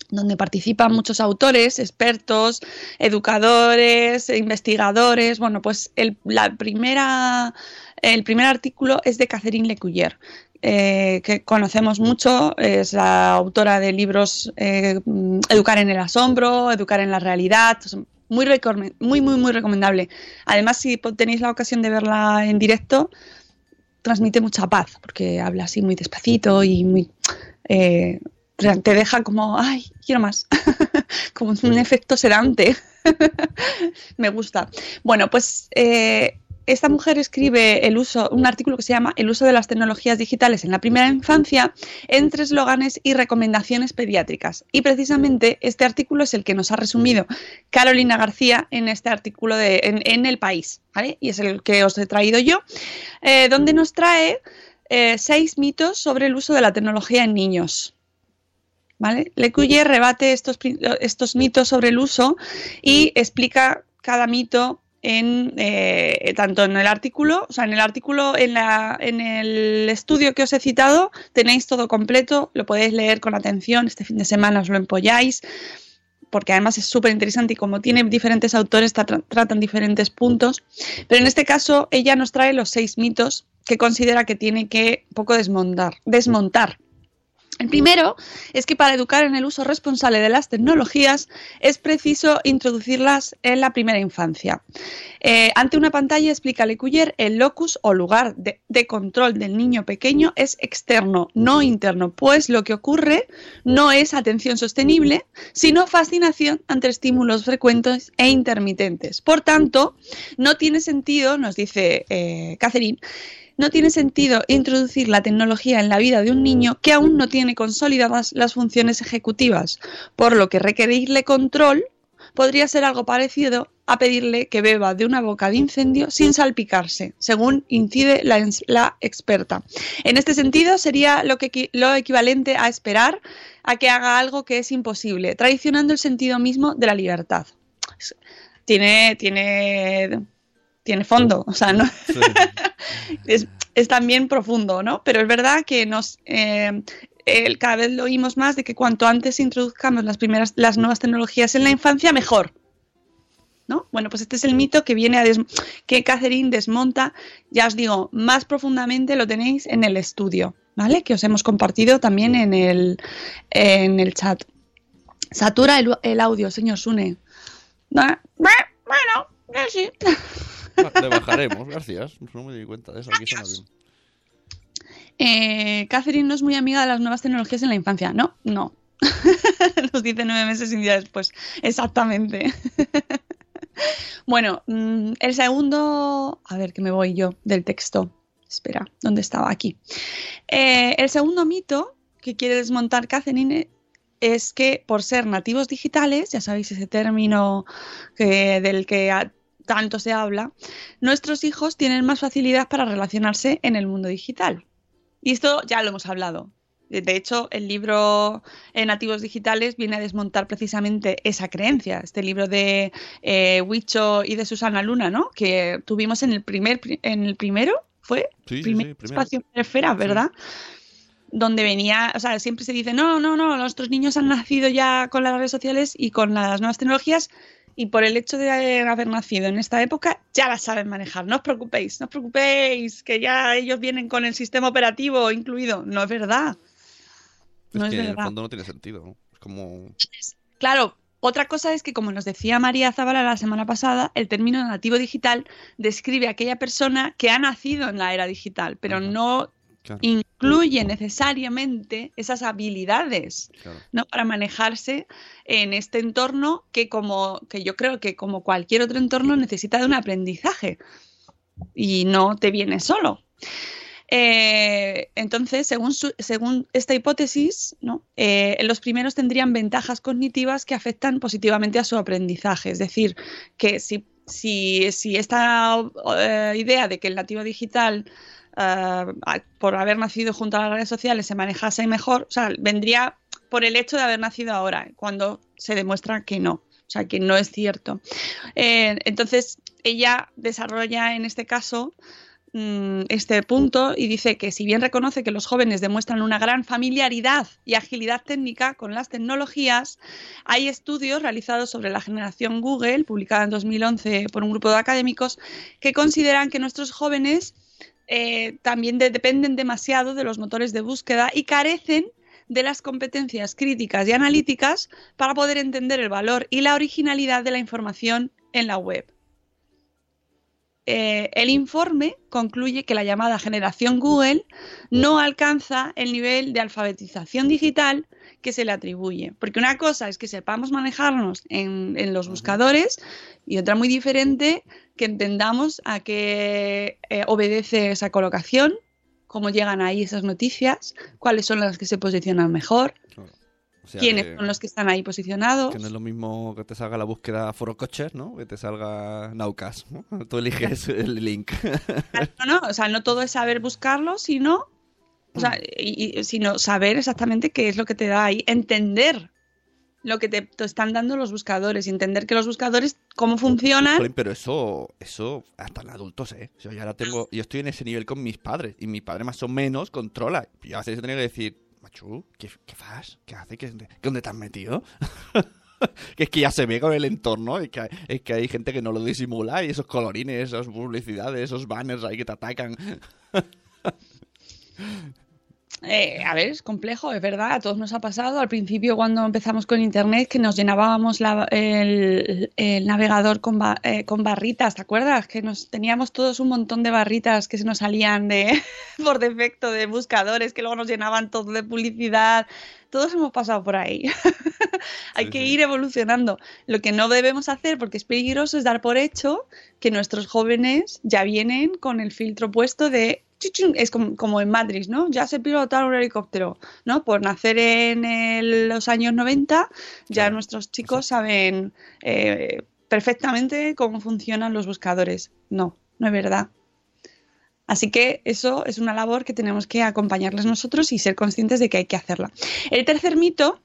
[SPEAKER 1] donde participan muchos autores, expertos, educadores, investigadores. Bueno, pues la primera, el primer artículo es de Catherine Lecuyer, eh, que conocemos mucho, es la autora de libros eh, Educar en el asombro, Educar en la realidad. Muy, muy, muy, muy recomendable. Además, si tenéis la ocasión de verla en directo, transmite mucha paz, porque habla así muy despacito y muy... Eh, te deja como, ay, quiero más, como un efecto sedante. Me gusta. Bueno, pues eh, esta mujer escribe el uso, un artículo que se llama El uso de las tecnologías digitales en la primera infancia entre eslóganes y recomendaciones pediátricas. Y precisamente este artículo es el que nos ha resumido Carolina García en este artículo de, en, El País, ¿vale? Y es el que os he traído yo, eh, donde nos trae eh, seis mitos sobre el uso de la tecnología en niños. ¿Vale? Lecuyer rebate estos, estos mitos sobre el uso y explica cada mito en eh, tanto en el artículo, o sea, en el artículo, en, la, en el estudio que os he citado, tenéis todo completo, lo podéis leer con atención, este fin de semana os lo empolláis, porque además es súper interesante y como tiene diferentes autores, tra tratan diferentes puntos. Pero en este caso, ella nos trae los seis mitos que considera que tiene que un poco desmontar. desmontar. El primero es que para educar en el uso responsable de las tecnologías es preciso introducirlas en la primera infancia. Eh, ante una pantalla, explica Lecuyer, el locus o lugar de, de, control del niño pequeño es externo, no interno, pues lo que ocurre no es atención sostenible, sino fascinación ante estímulos frecuentes e intermitentes. Por tanto, no tiene sentido, nos dice eh, Catherine, no tiene sentido introducir la tecnología en la vida de un niño que aún no tiene consolidadas las funciones ejecutivas, por lo que requerirle control podría ser algo parecido a pedirle que beba de una boca de incendio sin salpicarse, según incide la, experta. En este sentido, sería lo, que, lo equivalente a esperar a que haga algo que es imposible, traicionando el sentido mismo de la libertad. Tiene, tiene tiene fondo, o sea, no sí. es, es, también profundo, ¿no? Pero es verdad que nos eh, cada vez lo oímos más de que cuanto antes introduzcamos las primeras, las nuevas tecnologías en la infancia, mejor. ¿No? Bueno, pues este es el mito que viene a des que Catherine desmonta, ya os digo, más profundamente lo tenéis en el estudio, ¿vale? Que os hemos compartido también en el, en el chat. Satura el, el audio, señor Sune. Bueno, sí.
[SPEAKER 2] Le bajaremos, gracias. No me di cuenta de eso. Aquí suena bien.
[SPEAKER 1] Eh, Catherine no es muy amiga de las nuevas tecnologías en la infancia. No, no. Nos dice meses y un día después. Exactamente. bueno, mm, el segundo. A ver, que me voy yo del texto. Espera, ¿dónde estaba? Aquí. Eh, el segundo mito que quiere desmontar Catherine es que por ser nativos digitales, ya sabéis ese término que, del que tanto se habla, nuestros hijos tienen más facilidad para relacionarse en el mundo digital. Y esto ya lo hemos hablado. De hecho, el libro Nativos Digitales viene a desmontar precisamente esa creencia. Este libro de eh, Huicho y de Susana Luna, ¿no? Que tuvimos en el primer, en el primero, ¿fue?
[SPEAKER 2] Sí, sí,
[SPEAKER 1] primer
[SPEAKER 2] sí, primero.
[SPEAKER 1] espacio esfera, ¿verdad? Donde venía, o sea, siempre se dice, no, no, no, nuestros niños han nacido ya con las redes sociales y con las nuevas tecnologías y por el hecho de haber nacido en esta época ya las saben manejar. No os preocupéis, no os preocupéis, que ya ellos vienen con el sistema operativo incluido. No es verdad. No
[SPEAKER 2] es
[SPEAKER 1] es
[SPEAKER 2] que en el
[SPEAKER 1] verdad.
[SPEAKER 2] fondo no tiene sentido. ¿no? Es como.
[SPEAKER 1] Claro, otra cosa es que, como nos decía María Zavala la semana pasada, el término nativo digital describe a aquella persona que ha nacido en la era digital, pero no
[SPEAKER 2] Claro,
[SPEAKER 1] incluye necesariamente esas habilidades
[SPEAKER 2] claro.
[SPEAKER 1] ¿no? para manejarse en este entorno que como que yo creo que como cualquier otro entorno necesita de un aprendizaje y no te viene solo. Eh, entonces, según, su- según esta hipótesis, ¿no? Eh, los primeros tendrían ventajas cognitivas que afectan positivamente a su aprendizaje. Es decir, que si, si, si esta eh, idea de que el nativo digital, eh, por haber nacido junto a las redes sociales, se manejase mejor, o sea, vendría por el hecho de haber nacido ahora, cuando se demuestra que no. O sea, que no es cierto. Eh, entonces, ella desarrolla en este caso mm, este punto y dice que si bien reconoce que los jóvenes demuestran una gran familiaridad y agilidad técnica con las tecnologías, hay estudios realizados sobre la generación Google, publicada en 2011 por un grupo de académicos, que consideran que nuestros jóvenes eh, también de- dependen demasiado de los motores de búsqueda y carecen de las competencias críticas y analíticas para poder entender el valor y la originalidad de la información en la web. Eh, el informe concluye que la llamada generación Google no alcanza el nivel de alfabetización digital que se le atribuye. Porque una cosa es que sepamos manejarnos en, en los buscadores y otra muy diferente que entendamos a qué eh, obedece esa colocación, cómo llegan ahí esas noticias, cuáles son las que se posicionan mejor,
[SPEAKER 2] O sea,
[SPEAKER 1] quiénes
[SPEAKER 2] que,
[SPEAKER 1] son los que están ahí posicionados.
[SPEAKER 2] que no es lo mismo que te salga la búsqueda foro coches, ¿no? Que te salga Naucas. ¿no? Tú eliges el link.
[SPEAKER 1] No, no, o sea, no todo es saber buscarlo, sino, o sea, y- sino saber exactamente qué es lo que te da ahí, entender lo que te, te están dando los buscadores, y entender que los buscadores, cómo funcionan.
[SPEAKER 2] Pero eso, eso hasta en adultos, ¿eh? Yo ahora tengo, yo estoy en ese nivel con mis padres y mi padre más o menos controla. Y a veces yo tenía que decir, machu, ¿qué, qué haces? ¿Qué haces? ¿Qué, qué- ¿Dónde te has metido? que es que ya se ve con el entorno, es que, hay, es que hay gente que no lo disimula y esos colorines, esas publicidades, esos banners ahí que te atacan.
[SPEAKER 1] Eh, a ver, es complejo, es verdad, a todos nos ha pasado. Al principio, cuando empezamos con Internet, que nos llenábamos la- el, el navegador con, ba- eh, con barritas, ¿te acuerdas? Que nos teníamos todos un montón de barritas que se nos salían de por defecto de buscadores, que luego nos llenaban todo de publicidad. Todos hemos pasado por ahí. Hay
[SPEAKER 2] Sí,
[SPEAKER 1] que
[SPEAKER 2] sí.
[SPEAKER 1] ir evolucionando. Lo que no debemos hacer, porque es peligroso, es dar por hecho que nuestros jóvenes ya vienen con el filtro puesto de es como, como en Matrix, ¿no? Ya se pilota un helicóptero, ¿no? Por nacer en el- los años 90, ya
[SPEAKER 2] Claro,
[SPEAKER 1] nuestros chicos saben eh, perfectamente cómo funcionan los buscadores. No, no es verdad. Así que eso es una labor que tenemos que acompañarles nosotros y ser conscientes de que hay que hacerla. El tercer mito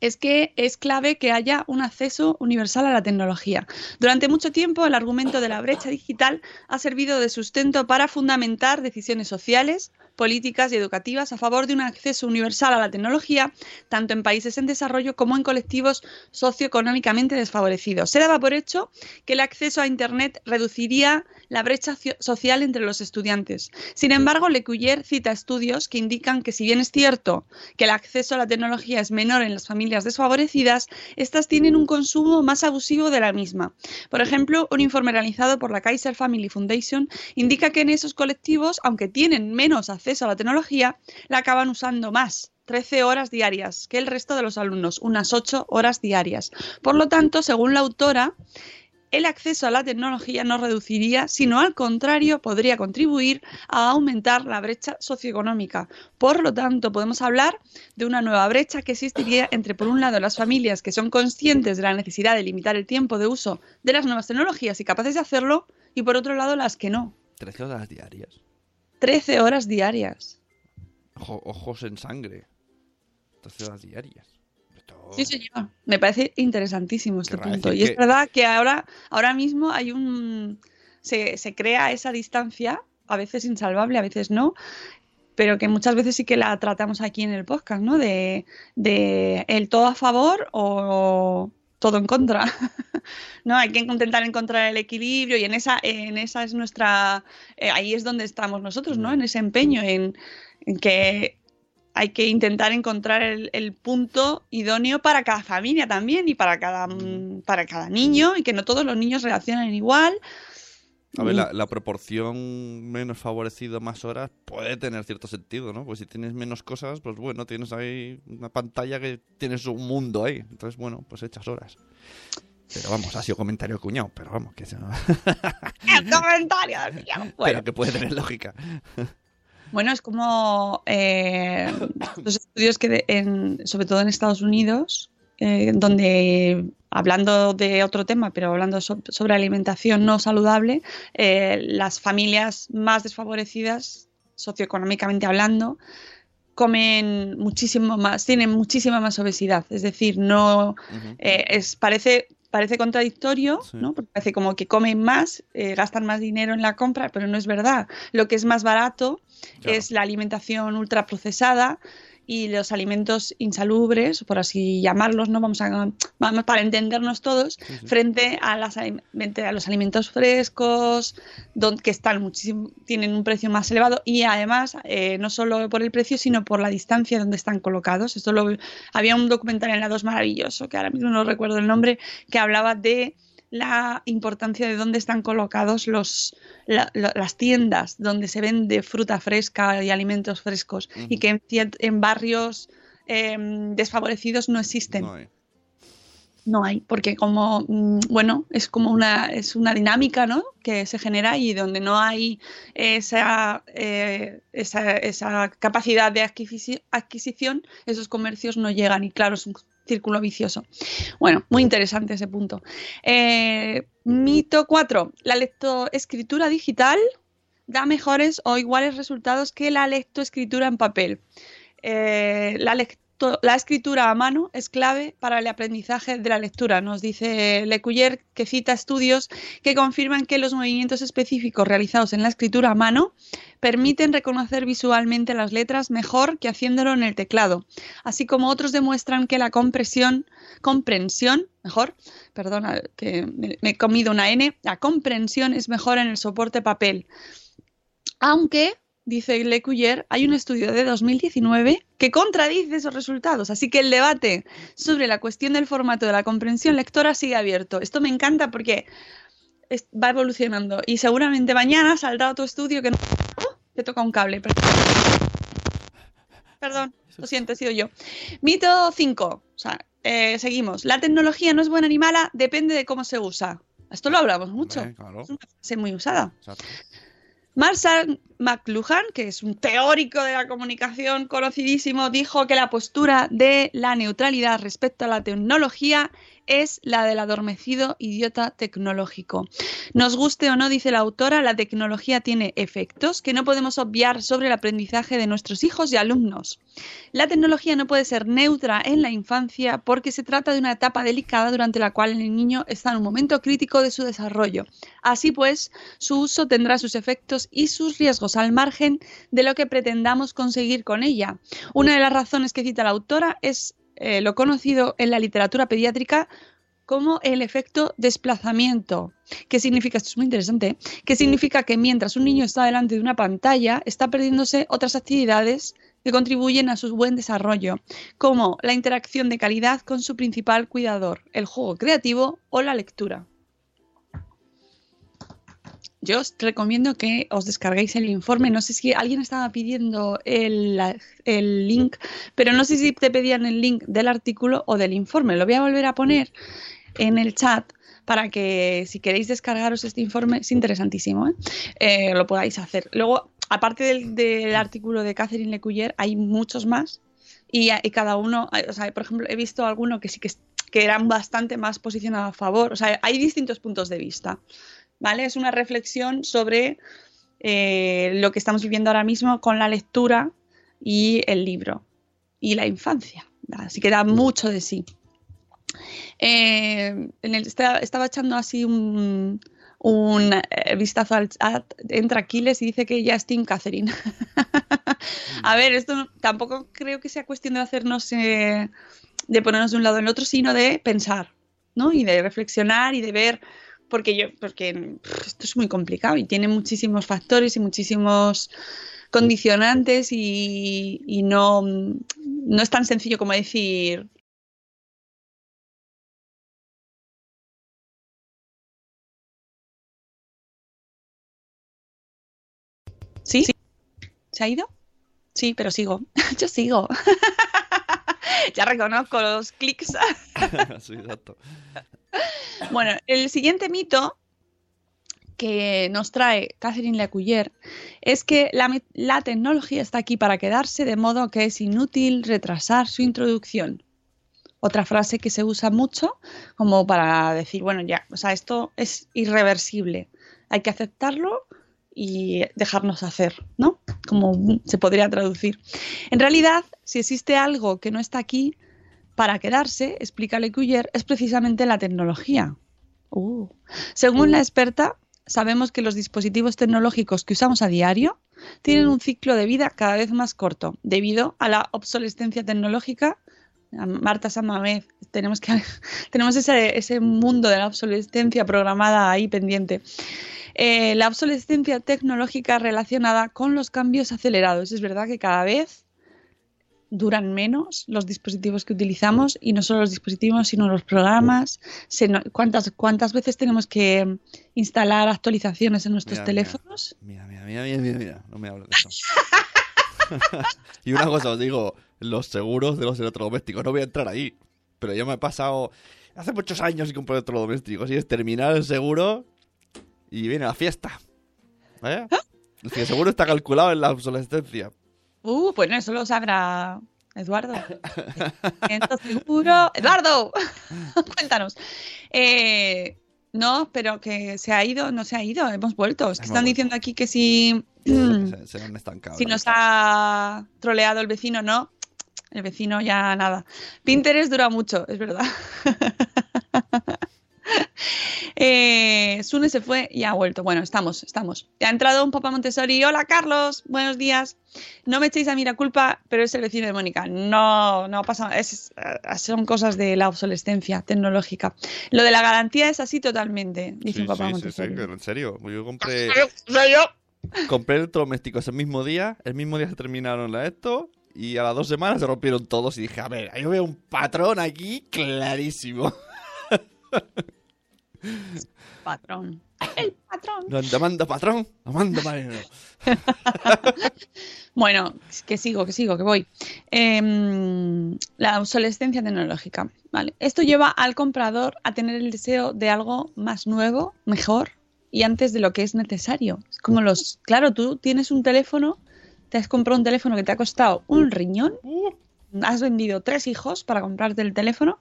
[SPEAKER 1] es que es clave que haya un acceso universal a la tecnología. Durante mucho tiempo, el argumento de la brecha digital ha servido de sustento para fundamentar decisiones sociales, políticas y educativas a favor de un acceso universal a la tecnología, tanto en países en desarrollo como en colectivos socioeconómicamente desfavorecidos. Se daba por hecho que el acceso a Internet reduciría la brecha social entre los estudiantes. Sin embargo, Le Cuyer cita estudios que indican que si bien es cierto que el acceso a la tecnología es menor en las familias desfavorecidas, estas tienen un consumo más abusivo de la misma. Por ejemplo, un informe realizado por la Kaiser Family Foundation indica que en esos colectivos, aunque tienen menos acceso a la tecnología, la acaban usando más. 13 horas diarias que el resto de los alumnos, unas 8 horas diarias. Por lo tanto, según la autora, el acceso a la tecnología no reduciría, sino al contrario, podría contribuir a aumentar la brecha socioeconómica. Por lo tanto, podemos hablar de una nueva brecha que existiría entre, por un lado, las familias que son conscientes de la necesidad de limitar el tiempo de uso de las nuevas tecnologías y capaces de hacerlo, y por otro lado, las que no.
[SPEAKER 2] 13 horas diarias.
[SPEAKER 1] 13 horas diarias.
[SPEAKER 2] Ojo- ojos en sangre. 13 horas diarias.
[SPEAKER 1] Sí, señor. Me parece interesantísimo este
[SPEAKER 2] Querrá
[SPEAKER 1] punto. Y es verdad que ahora, ahora mismo hay un. Se, se crea esa distancia, a veces insalvable, a veces no, pero que muchas veces sí que la tratamos aquí en el podcast, ¿no? De, de el todo a favor o todo en contra. no, hay que intentar encontrar el equilibrio y en esa, en esa es nuestra, eh, ahí es donde estamos nosotros, ¿no? En ese empeño, en, en que hay que intentar encontrar el, el punto idóneo para cada familia también y para cada, mm, para cada niño y que no todos los niños reaccionen igual.
[SPEAKER 2] A ver, la, la proporción menos favorecido, más horas, puede tener cierto sentido, ¿no? Pues si tienes menos cosas, pues bueno, tienes ahí una pantalla que tienes un mundo ahí. Entonces, bueno, pues echas horas. Pero vamos, ha sido comentario cuñado, pero vamos, que eso...
[SPEAKER 1] El comentario. Bueno,
[SPEAKER 2] Pero que puede tener lógica.
[SPEAKER 1] Bueno, es como eh, los estudios que, de- en, sobre todo en Estados Unidos, eh, donde hablando de otro tema, pero hablando so- sobre alimentación no saludable, eh, las familias más desfavorecidas, socioeconómicamente hablando, comen muchísimo más, tienen muchísima más obesidad. Es decir, no eh, es, parece, parece contradictorio,
[SPEAKER 2] Sí.
[SPEAKER 1] ¿no? Porque parece como que comen más, eh, gastan más dinero en la compra, pero no es verdad. Lo que es más barato
[SPEAKER 2] Claro.
[SPEAKER 1] es la alimentación ultraprocesada y los alimentos insalubres, por así llamarlos, ¿no? Vamos a vamos para entendernos todos,
[SPEAKER 2] sí.
[SPEAKER 1] frente a, las, frente a los alimentos frescos, don- que están muchísimo, tienen un precio más elevado y además eh, no solo por el precio, sino por la distancia donde están colocados. Esto lo, había un documental en la 2 maravilloso, que ahora mismo no recuerdo el nombre, que hablaba de la importancia de dónde están colocados los, la- la- las tiendas donde se vende fruta fresca y alimentos frescos y que en, barrios em, desfavorecidos no existen.
[SPEAKER 2] No hay.
[SPEAKER 1] No hay, porque como, mm, bueno, es como una, es una dinámica, ¿no? Que se genera y donde no hay esa, eh, esa, esa capacidad de adquisi- adquisición, esos comercios no llegan y claro, es un círculo vicioso. Bueno, muy interesante ese punto. Eh, mito 4. La lectoescritura digital da mejores o iguales resultados que la lectoescritura en papel. Eh, la, lecto- la escritura a mano es clave para el aprendizaje de la lectura. Nos dice Lecuyer que cita estudios que confirman que los movimientos específicos realizados en la escritura a mano permiten reconocer visualmente las letras mejor que haciéndolo en el teclado, así como otros demuestran que la compresión, comprensión, mejor, perdona que me, he comido una N, la comprensión es mejor en el soporte papel. Aunque, dice Lecuyer, hay un estudio de 2019 que contradice esos resultados. Así que el debate sobre la cuestión del formato de la comprensión lectora sigue abierto. Esto me encanta porque va evolucionando y seguramente mañana saldrá otro estudio que no... ¡Oh! Te toca un cable. per- Perdón, lo siento, he sido yo. Mito 5. O sea, eh, seguimos. La tecnología no es buena ni mala, depende de cómo se usa. Esto lo hablamos mucho.
[SPEAKER 2] Claro.
[SPEAKER 1] Es una frase muy usada.
[SPEAKER 2] Exacto.
[SPEAKER 1] Marshall McLuhan, que es un teórico de la comunicación conocidísimo, dijo que la postura de la neutralidad respecto a la tecnología es la del adormecido idiota tecnológico. Nos guste o no, dice la autora, la tecnología tiene efectos que no podemos obviar sobre el aprendizaje de nuestros hijos y alumnos. La tecnología no puede ser neutra en la infancia porque se trata de una etapa delicada durante la cual el niño está en un momento crítico de su desarrollo. Así pues, su uso tendrá sus efectos y sus riesgos al margen de lo que pretendamos conseguir con ella. Una de las razones que cita la autora es eh, lo conocido en la literatura pediátrica como el efecto desplazamiento. ¿Qué significa? Esto es muy interesante. ¿eh? ¿Qué significa que mientras un niño está delante de una pantalla, está perdiéndose otras actividades que contribuyen a su buen desarrollo, como la interacción de calidad con su principal cuidador, el juego creativo o la lectura? Yo os recomiendo que os descarguéis el informe. No sé si alguien estaba pidiendo el, el link, pero no sé si te pedían el link del artículo o del informe. Lo voy a volver a poner en el chat para que si queréis descargaros este informe, es interesantísimo, ¿eh? Eh, lo podáis hacer. Luego, aparte del, del artículo de Catherine Lecuyer, hay muchos más y, y cada uno, o sea, por ejemplo, he visto alguno que sí que, que eran bastante más posicionados a favor, o sea, hay distintos puntos de vista, ¿vale? Es una reflexión sobre eh, lo que estamos viviendo ahora mismo con la lectura y el libro y la infancia. Así que da mucho de sí. Eh, en el- estaba echando así un, un, eh, vistazo al chat entre Aquiles y dice que ya es Team Catherine. A ver, esto tampoco creo que sea cuestión de hacernos, eh, de ponernos de un lado en el otro, sino de pensar, ¿no? Y de reflexionar y de ver, porque yo, porque esto es muy complicado y tiene muchísimos factores y muchísimos condicionantes y, y no, no es tan sencillo como decir, ¿sí? ¿Se ha ido? Sí, pero sigo. Yo sigo. ya reconozco los clics. Bueno, el siguiente mito que nos trae Catherine Lecuyer es que la, la tecnología está aquí para quedarse, de modo que es inútil retrasar su introducción. Otra frase que se usa mucho como para decir, bueno, ya, o sea, esto es irreversible, hay que aceptarlo y dejarnos hacer, ¿no? Como se podría traducir. En realidad, si existe algo que no está aquí para quedarse, explica Lecuyer, es precisamente la tecnología. Uh. Según la experta, sabemos que los dispositivos tecnológicos que usamos a diario tienen un ciclo de vida cada vez más corto debido a la obsolescencia tecnológica. Marta Samamed, tenemos, que, tenemos ese, ese mundo de la obsolescencia programada ahí pendiente. Eh, la obsolescencia tecnológica relacionada con los cambios acelerados. Es verdad que cada vez duran menos los dispositivos que utilizamos y no solo los dispositivos, sino los programas. Se no- ¿cuántas, ¿Cuántas veces tenemos que instalar actualizaciones en nuestros
[SPEAKER 2] Mira,
[SPEAKER 1] teléfonos?
[SPEAKER 2] Mira, mira, mira, mira, mira, mira. No me hables de eso. y una cosa os digo, los seguros de los electrodomésticos, no voy a entrar ahí. Pero yo me he pasado hace muchos años y compré electrodomésticos y es terminar el seguro y viene la fiesta. ¿Eh? Que el seguro está calculado en la obsolescencia.
[SPEAKER 1] Uh, pues no, eso lo sabrá Eduardo. Entonces, seguro. Eduardo, cuéntanos. Eh, no, pero que se ha ido, no se ha ido, hemos vuelto. Es que
[SPEAKER 2] Hemos
[SPEAKER 1] están
[SPEAKER 2] vuelto.
[SPEAKER 1] diciendo aquí que si,
[SPEAKER 2] Se, se han estancado.
[SPEAKER 1] si nos ha troleado el vecino, no. El vecino ya nada. Pinterest dura mucho, es verdad. Eh, Sune se fue y ha vuelto. Bueno, estamos, estamos. Ha entrado un papá Montessori. Hola, Carlos. Buenos días. No me echéis a mí la culpa, pero es el vecino de Mónica. No, no pasa nada. Es- eh, son cosas de la obsolescencia tecnológica. Lo de la garantía es así totalmente, dice
[SPEAKER 2] Sí,
[SPEAKER 1] un papá
[SPEAKER 2] sí, sí, sí,
[SPEAKER 1] Montessori.
[SPEAKER 2] pero en serio. Yo compré, compré electrodomésticos el mismo día. El mismo día se terminaron la esto. Y a las dos semanas se rompieron todos. Y dije, a ver, yo veo un patrón aquí clarísimo.
[SPEAKER 1] Patrón. El patrón.
[SPEAKER 2] Mando patrón, marino.
[SPEAKER 1] Bueno, que sigo, que sigo, que voy. Em, la obsolescencia tecnológica. Vale. Esto lleva al comprador a tener el deseo de algo más nuevo, mejor y antes de lo que es necesario. Es como los. Claro, tú tienes un teléfono, te has comprado un teléfono que te ha costado un riñón, has vendido tres hijos para comprarte el teléfono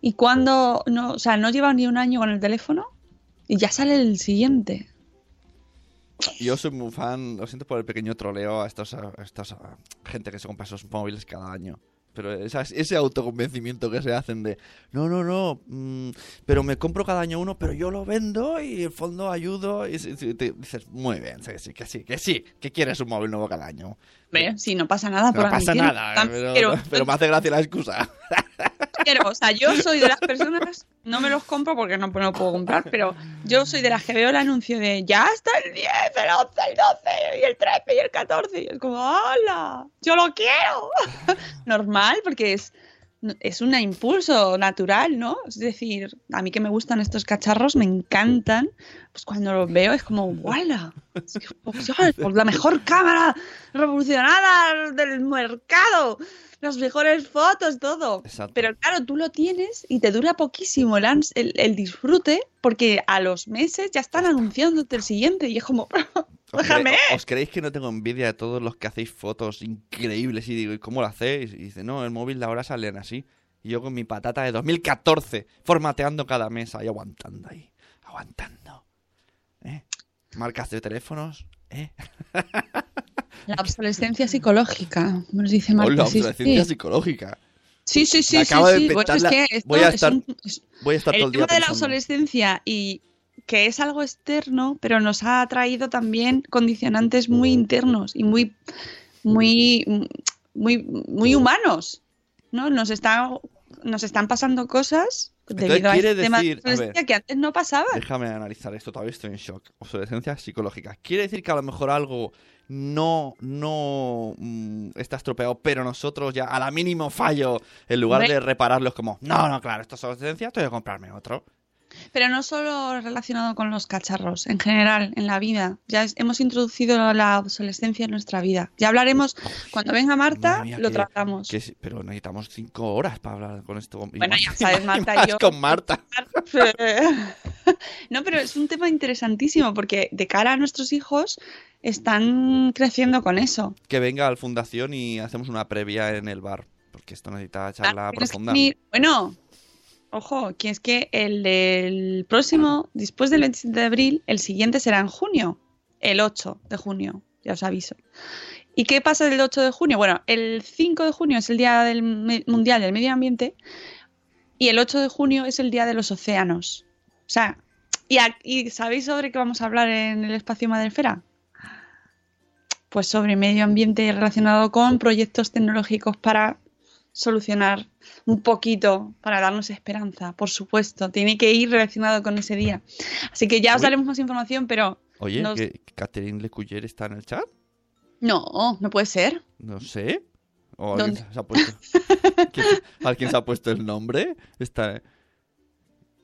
[SPEAKER 1] y cuando. No, o sea, no llevas ni un año con el teléfono y ya sale el siguiente.
[SPEAKER 2] Yo soy muy fan, lo siento por el pequeño troleo a estos, a estos a gente que se compra esos móviles cada año. Pero esa- ese autoconvencimiento que se hacen de, no, no, no, mm, pero me compro cada año uno, pero yo lo vendo y en el fondo ayudo. Y, si- si te dices, muy bien, sí, sí, que sí, que sí, que quieres un móvil nuevo cada año.
[SPEAKER 1] Si no pasa nada, por
[SPEAKER 2] No pasa
[SPEAKER 1] admitirlo.
[SPEAKER 2] nada, pero, pero me hace gracia la excusa.
[SPEAKER 1] quiero, o sea, yo soy de las personas, no me los compro porque no, no puedo comprar, pero yo soy de las que veo el anuncio de ya está el 10, el 11, el 12, y el 13 y el 14. Y es como, ¡hola! ¡Yo lo quiero! Normal, porque es, es un impulso natural, ¿no? Es decir, a mí que me gustan estos cacharros, me encantan, pues cuando los veo es como, ¡wala! Es que, oh, pues la mejor cámara revolucionada del mercado. Las mejores fotos, todo.
[SPEAKER 2] Exacto.
[SPEAKER 1] Pero claro, tú lo tienes y te dura poquísimo el, el, el disfrute porque a los meses ya están anunciándote el siguiente y es como,
[SPEAKER 2] ¿Os,
[SPEAKER 1] déjame.
[SPEAKER 2] os creéis que no tengo envidia de todos los que hacéis fotos increíbles? Y digo, ¿y cómo lo hacéis? Y dice, no, el móvil de ahora salen así. Y yo con mi patata de 2014, formateando cada mes ahí, aguantando ahí, aguantando. ¿Eh? Marcas de teléfonos, ¿eh?
[SPEAKER 1] La obsolescencia psicológica, como nos dice Marta. Sí,
[SPEAKER 2] obsolescencia
[SPEAKER 1] sí.
[SPEAKER 2] psicológica.
[SPEAKER 1] Sí, sí, sí, sí, sí. Bueno, es
[SPEAKER 2] la-
[SPEAKER 1] que esto
[SPEAKER 2] voy a
[SPEAKER 1] es
[SPEAKER 2] estar-
[SPEAKER 1] un- es-
[SPEAKER 2] Voy a estar todo
[SPEAKER 1] el
[SPEAKER 2] el día
[SPEAKER 1] tema de la obsolescencia y que es algo externo, pero nos ha traído también condicionantes muy internos y muy, muy, muy, muy humanos, ¿no? Nos está, nos están pasando cosas
[SPEAKER 2] Entonces,
[SPEAKER 1] debido a
[SPEAKER 2] quiere
[SPEAKER 1] este tema de
[SPEAKER 2] decir- a ver.
[SPEAKER 1] obsolescencia que antes no pasaba.
[SPEAKER 2] Déjame analizar esto, todavía estoy en shock. Obsolescencia psicológica. Quiere decir que a lo mejor algo no, no mm, está estropeado, pero nosotros ya a la mínimo fallo, en lugar de repararlo, es como, no, no, claro, esto es obsolescencia, tengo que comprarme otro.
[SPEAKER 1] Pero no solo relacionado con los cacharros, en general, en la vida. Ya es- hemos introducido la obsolescencia en nuestra vida. Ya hablaremos, cuando venga Marta,
[SPEAKER 2] mía,
[SPEAKER 1] lo
[SPEAKER 2] que-
[SPEAKER 1] tratamos.
[SPEAKER 2] que pero necesitamos cinco horas para hablar con esto.
[SPEAKER 1] Bueno,
[SPEAKER 2] más-
[SPEAKER 1] ya sabes, Marta y yo-
[SPEAKER 2] con Marta.
[SPEAKER 1] No, pero es un tema interesantísimo porque de cara a nuestros hijos están creciendo con eso.
[SPEAKER 2] Que venga al fundación y hacemos una previa en el bar, porque esto necesita charla
[SPEAKER 1] Ah, tienes que
[SPEAKER 2] profunda.
[SPEAKER 1] venir- Bueno, ojo, que es que el del próximo, después del 27 de abril, el siguiente será en junio, el 8 de junio, ya os aviso. ¿Y qué pasa el 8 de junio? Bueno, el 5 de junio es el Día del Mundial del Medio Ambiente y el 8 de junio es el Día de los Océanos. O sea, ¿y, y sabéis sobre qué vamos a hablar en el espacio Madrefera? Pues sobre medio ambiente relacionado con proyectos tecnológicos para solucionar un poquito, para darnos esperanza, por supuesto. Tiene que ir relacionado con ese día. Así que ya os daremos más información, pero
[SPEAKER 2] Oye,
[SPEAKER 1] nos-
[SPEAKER 2] ¿que Catherine Lecuyer está en el chat?
[SPEAKER 1] no, no puede ser.
[SPEAKER 2] No sé. ¿O alguien
[SPEAKER 1] ¿Dónde?
[SPEAKER 2] se ha puesto... ¿Quién- ¿Alguien se ha puesto el nombre? Está...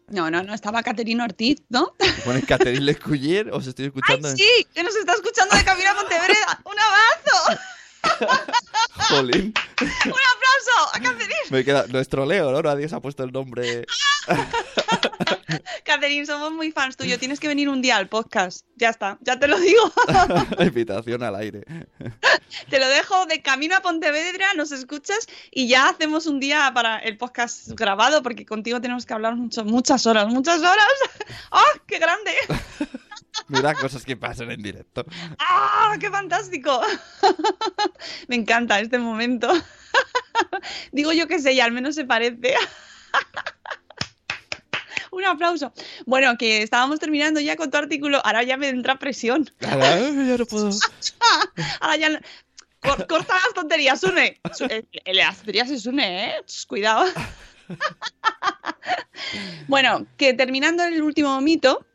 [SPEAKER 1] No, no, no, estaba Caterina Ortiz, ¿no?
[SPEAKER 2] Pone Catherine Lecuyer, os estoy
[SPEAKER 1] ¡Ay,
[SPEAKER 2] escuchando. en-
[SPEAKER 1] sí! Que nos está escuchando de Camino a Pontevedra. ¡Un abrazo!
[SPEAKER 2] Jolín.
[SPEAKER 1] ¡Un aplauso a Caterina!
[SPEAKER 2] Me queda... Nuestro Leo, ¿no? Nadie se ha puesto el nombre.
[SPEAKER 1] Caterina, somos muy fans tuyos. Tienes que venir un día al podcast. Ya está, ya te lo digo.
[SPEAKER 2] Invitación al aire.
[SPEAKER 1] Te lo dejo de camino a Pontevedra, nos escuchas y ya hacemos un día para el podcast grabado porque contigo tenemos que hablar mucho, muchas horas, muchas horas. ¡Ah, qué grande!
[SPEAKER 2] Mira cosas que pasan en directo.
[SPEAKER 1] ¡Ah, qué fantástico! Me encanta este momento. Digo yo que sé, y al menos se parece. Un aplauso. Bueno, que estábamos terminando ya con tu artículo. Ahora ya me entra presión.
[SPEAKER 2] Ahora, ya no puedo.
[SPEAKER 1] Ahora ya. no- Cor- corta las tonterías, Sune. Su- eh, eh, Las tonterías es Sune, ¿eh? Cuidado. bueno, que terminando el último mito,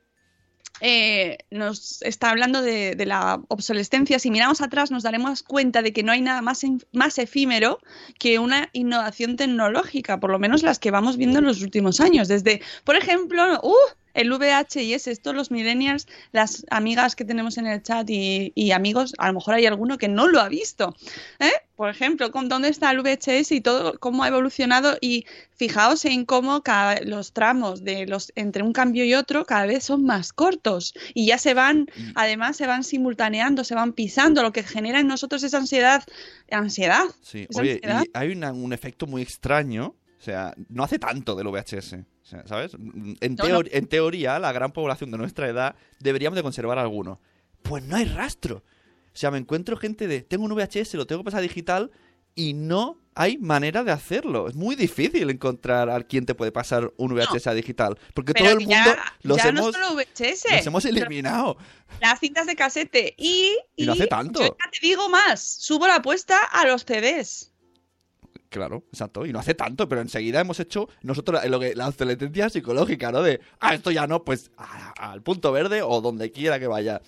[SPEAKER 1] eh, nos está hablando de, de la obsolescencia. Si miramos atrás, nos daremos cuenta de que no hay nada más, más efímero que una innovación tecnológica, por lo menos las que vamos viendo en los últimos años. Desde, por ejemplo, ¡uh! El VHS, esto los millennials, las amigas que tenemos en el chat y, y amigos, a lo mejor hay alguno que no lo ha visto. ¿eh? Por ejemplo, con dónde está el VHS y todo, cómo ha evolucionado y fijaos en cómo cada, los tramos de los entre un cambio y otro cada vez son más cortos y ya se van,
[SPEAKER 2] Y-
[SPEAKER 1] además se van simultaneando, se van pisando, lo que genera en nosotros esa ansiedad, ansiedad.
[SPEAKER 2] Sí, oye,
[SPEAKER 1] ansiedad.
[SPEAKER 2] y hay una- un efecto muy extraño. O sea, no hace tanto del VHS. O sea, ¿sabes? En,
[SPEAKER 1] No,
[SPEAKER 2] teo-
[SPEAKER 1] no.
[SPEAKER 2] en teoría, la gran población de nuestra edad deberíamos de conservar alguno. Pues no hay rastro. O sea, me encuentro gente de, tengo un VHS, lo tengo que pasar digital y no hay manera de hacerlo. Es muy difícil encontrar a quien te puede pasar un VHS a digital. Porque todo el mundo
[SPEAKER 1] ya,
[SPEAKER 2] los,
[SPEAKER 1] ya no
[SPEAKER 2] hemos,
[SPEAKER 1] solo VHS,
[SPEAKER 2] los hemos eliminado.
[SPEAKER 1] las cintas de casete y,
[SPEAKER 2] Y no hace tanto.
[SPEAKER 1] yo ya te digo más, subo la apuesta a los CDs.
[SPEAKER 2] Claro, exacto. Y no hace tanto, pero enseguida hemos hecho nosotros lo que, la obsolescencia psicológica, ¿no? De, ah, esto ya no, pues a- al punto verde o donde quiera que vaya.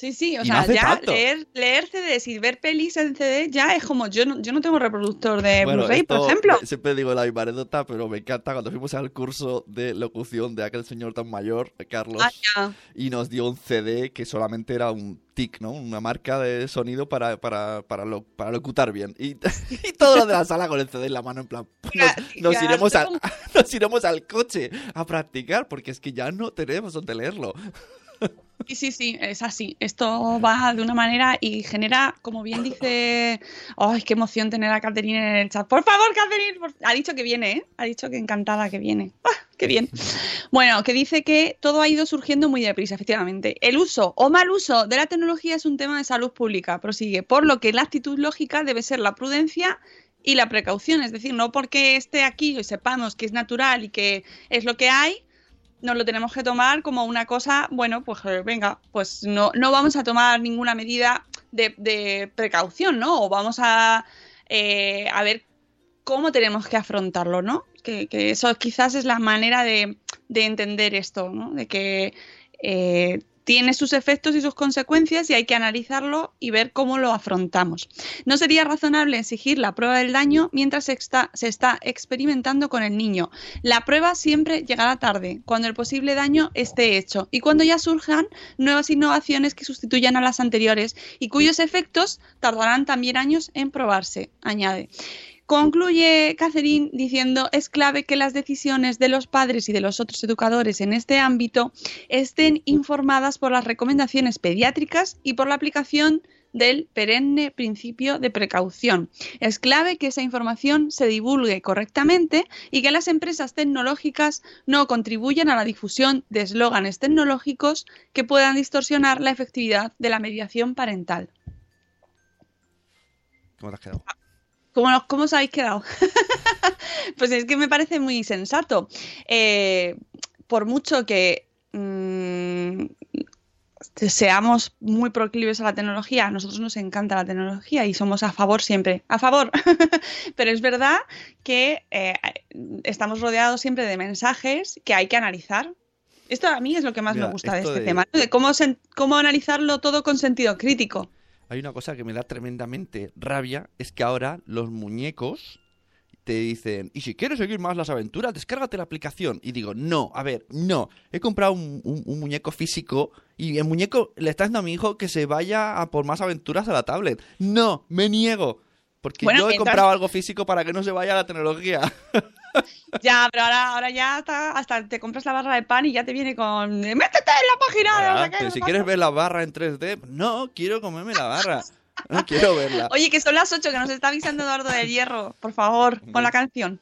[SPEAKER 1] Sí, sí, o
[SPEAKER 2] no
[SPEAKER 1] sea, ya leer, leer CDs y ver pelis en CD ya es como yo no, yo no tengo reproductor de
[SPEAKER 2] Bueno,
[SPEAKER 1] Blu-ray, por ejemplo.
[SPEAKER 2] eh, Siempre digo la misma anécdota, pero me encanta cuando fuimos al curso de locución de aquel señor tan mayor, Carlos,
[SPEAKER 1] Ah,
[SPEAKER 2] y nos dio un CD que solamente era un TIC, ¿no? Una marca de sonido para, para, para, lo- para locutar bien. Y, y todo lo de la sala con el CD en la mano, en plan, nos,
[SPEAKER 1] Ga-
[SPEAKER 2] nos iremos al, nos iremos al coche a practicar, porque es que ya no tenemos donde leerlo.
[SPEAKER 1] Sí, sí, sí, es así. Esto va de una manera y genera, como bien dice. ¡Ay, qué emoción tener a Catherine en el chat! Por favor, Catherine, por- ha dicho que viene, ¿eh? Ha dicho que encantada que viene. ¡Ah, qué bien! Bueno, que dice que todo ha ido surgiendo muy deprisa, efectivamente. El uso o mal uso de la tecnología es un tema de salud pública, prosigue, por lo que la actitud lógica debe ser la prudencia y la precaución. Es decir, no porque esté aquí y sepamos que es natural y que es lo que hay, nos lo tenemos que tomar como una cosa, bueno, pues eh, venga, pues no, no vamos a tomar ninguna medida de, de precaución, ¿no? O vamos a, eh, a ver cómo tenemos que afrontarlo, ¿no? Que, eso quizás es la manera de, de entender esto, ¿no? De que eh, tiene sus efectos y sus consecuencias y hay que analizarlo y ver cómo lo afrontamos. No sería razonable exigir la prueba del daño mientras se está, experimentando con el niño. La prueba siempre llegará tarde, cuando el posible daño esté hecho y cuando ya surjan nuevas innovaciones que sustituyan a las anteriores y cuyos efectos tardarán también años en probarse, añade. Concluye Catherine diciendo es clave que las decisiones de los padres y de los otros educadores en este ámbito estén informadas por las recomendaciones pediátricas y por la aplicación del perenne principio de precaución. Es clave que esa información se divulgue correctamente y que las empresas tecnológicas no contribuyan a la difusión de eslóganes tecnológicos que puedan distorsionar la efectividad de la mediación parental.
[SPEAKER 2] ¿Cómo te has quedado?
[SPEAKER 1] ¿Cómo, cómo os habéis quedado? pues es que me parece muy sensato. Eh, por mucho que mm, seamos muy proclives a la tecnología, a nosotros nos encanta la tecnología y somos a favor siempre, a favor. Pero es verdad que eh, estamos rodeados siempre de mensajes que hay que analizar. Esto a mí es lo que más
[SPEAKER 2] Mira,
[SPEAKER 1] me gusta de este
[SPEAKER 2] de-
[SPEAKER 1] tema, ¿no? de cómo, cómo analizarlo todo con sentido crítico.
[SPEAKER 2] Hay una cosa que me da tremendamente rabia, es que ahora los muñecos te dicen, y si quieres seguir más las aventuras, descárgate la aplicación. Y digo, no, a ver, no. He comprado un, un- muñeco físico y el muñeco le está diciendo a mi hijo que se vaya a por más aventuras a la tablet. No, me niego. Porque
[SPEAKER 1] Bueno,
[SPEAKER 2] yo he
[SPEAKER 1] mientras-
[SPEAKER 2] comprado algo físico para que no se vaya la tecnología.
[SPEAKER 1] Ya, pero ahora, ahora ya está, hasta te compras la barra de pan y ya te viene con métete en la página de no
[SPEAKER 2] Ah,
[SPEAKER 1] sé qué,
[SPEAKER 2] pero
[SPEAKER 1] no
[SPEAKER 2] si quieres
[SPEAKER 1] cuánto".
[SPEAKER 2] ver la barra en 3D, no, quiero comerme la barra. No quiero verla.
[SPEAKER 1] Oye, que son las 8, que nos está avisando Eduardo del Hierro. Por favor, con la canción.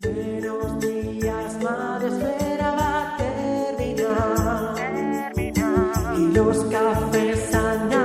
[SPEAKER 3] Buenos días, madre los cafés han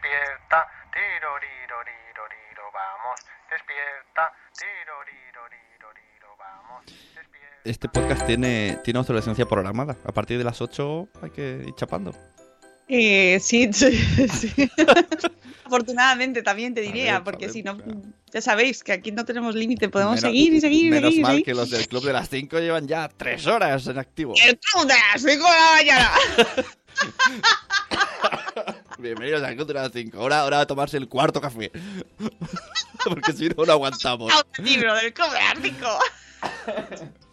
[SPEAKER 4] despierta. Tiroriroririroriro, vamos, despierta. Tiroriroririroriro, vamos, despierta.
[SPEAKER 2] Este podcast tiene, tiene obsolescencia programada. A partir de las 8 hay que ir chapando.
[SPEAKER 1] Eh, sí, sí, sí. Afortunadamente también te diría,
[SPEAKER 2] ver,
[SPEAKER 1] porque
[SPEAKER 2] joder,
[SPEAKER 1] si no,
[SPEAKER 2] claro.
[SPEAKER 1] ya sabéis que aquí no tenemos límite, podemos
[SPEAKER 2] Menos-
[SPEAKER 1] seguir y seguir y
[SPEAKER 2] Menos
[SPEAKER 1] seguir. y
[SPEAKER 2] mal
[SPEAKER 1] seguir.
[SPEAKER 2] que los del club de las 5 llevan ya 3 horas en activo.
[SPEAKER 1] ¡El club de las cinco de la mañana!
[SPEAKER 2] Bienvenidos de las 5. Ahora, ahora a tomarse el cuarto café. porque si no, no aguantamos.
[SPEAKER 1] libro del cobre ártico.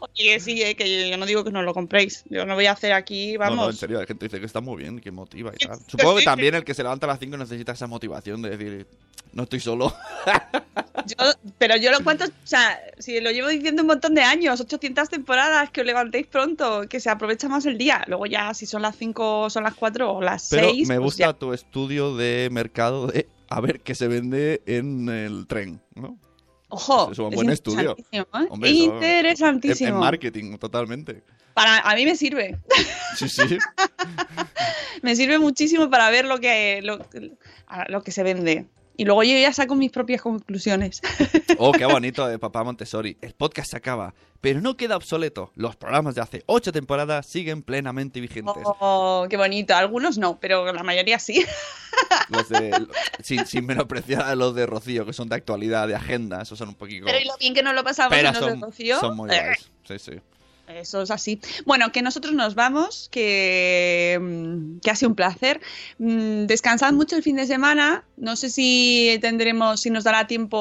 [SPEAKER 1] Oye, sí, eh, que yo no digo que no lo compréis. Yo no voy a hacer aquí,
[SPEAKER 2] No, no, en
[SPEAKER 1] vamos.
[SPEAKER 2] serio, hay gente dice que está muy bien, que motiva y tal. Supongo que también el que se levanta a las 5 necesita esa motivación de decir, no estoy solo.
[SPEAKER 1] Yo- pero yo lo cuento, o sea, si lo llevo diciendo un montón de años, 800 temporadas, que os levantéis pronto, que se aprovecha más el día. Luego ya, si son las 5, son las 4 o las
[SPEAKER 2] Pero
[SPEAKER 1] 6.
[SPEAKER 2] me
[SPEAKER 1] pues
[SPEAKER 2] gusta
[SPEAKER 1] ya.
[SPEAKER 2] tu estudio de mercado de a ver qué se vende en el tren, ¿no?
[SPEAKER 1] Ojo,
[SPEAKER 2] es un
[SPEAKER 1] es
[SPEAKER 2] buen estudio.
[SPEAKER 1] interesantísimo, ¿eh?
[SPEAKER 2] Hombre, En, en marketing, totalmente.
[SPEAKER 1] Para, a mí me sirve.
[SPEAKER 2] Sí, sí.
[SPEAKER 1] me sirve muchísimo para ver lo que, lo, lo que se vende. Y luego yo ya saco mis propias conclusiones.
[SPEAKER 2] Oh, qué bonito de Papá Montessori. El podcast se acaba, pero no queda obsoleto. Los programas de hace ocho temporadas siguen plenamente vigentes.
[SPEAKER 1] Oh, qué bonito. Algunos no, pero la mayoría sí.
[SPEAKER 2] Los de, sin, sin menospreciar a los de Rocío, que son de actualidad, de agenda. Esos son un poquito...
[SPEAKER 1] Pero y lo bien que nos lo pasamos en los de
[SPEAKER 2] son,
[SPEAKER 1] Rocío.
[SPEAKER 2] son muy
[SPEAKER 1] Eh,
[SPEAKER 2] guays. Sí, sí.
[SPEAKER 1] Eso es así. Bueno, que nosotros nos vamos, que, mm, que ha sido un placer. Mm, Descansad mucho el fin de semana. No sé si tendremos, si nos dará tiempo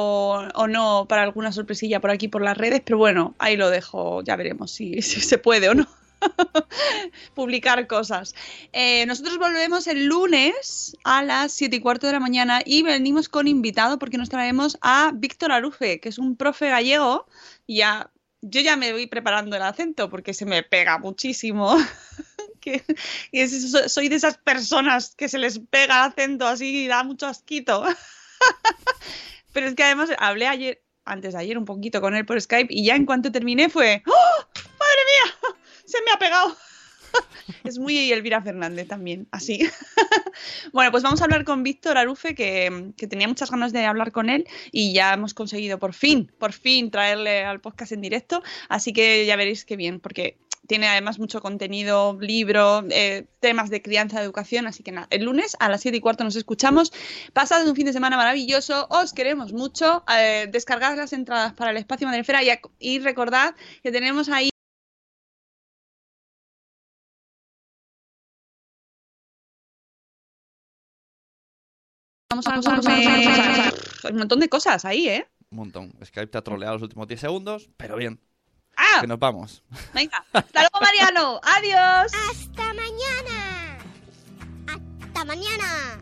[SPEAKER 1] o no para alguna sorpresilla por aquí por las redes, pero bueno, ahí lo dejo, ya veremos si, si se puede o no. publicar cosas. Eh, nosotros volvemos el lunes a las 7 y cuarto de la mañana y venimos con invitado porque nos traemos a Víctor Arufe, que es un profe gallego. Y ya, yo ya me voy preparando el acento porque se me pega muchísimo. so- soy de esas personas que se les pega el acento así y da mucho asquito. Pero es que además hablé ayer, antes de ayer, un poquito con él por Skype y ya en cuanto terminé fue, ¡Oh! ¡Madre mía! Se me ha pegado. Es muy Elvira Fernández también, así. Bueno, pues vamos a hablar con Víctor Arufe, que, tenía muchas ganas de hablar con él y ya hemos conseguido por fin, por fin traerle al podcast en directo. Así que ya veréis qué bien, porque tiene además mucho contenido, libro, eh, temas de crianza, educación. Así que nada, el lunes a las 7 y cuarto nos escuchamos. Pasad un fin de semana maravilloso, os queremos mucho. Eh, descargad las entradas para el espacio Madrefera y, y recordad que tenemos ahí. Vamos a Hay un montón de cosas ahí, ¿eh?
[SPEAKER 2] Un montón. Skype te ha troleado los últimos 10 segundos, pero bien.
[SPEAKER 1] ¡Ah!
[SPEAKER 2] Que nos vamos.
[SPEAKER 1] Venga, hasta luego, Mariano. Adiós.
[SPEAKER 5] Hasta mañana. Hasta mañana.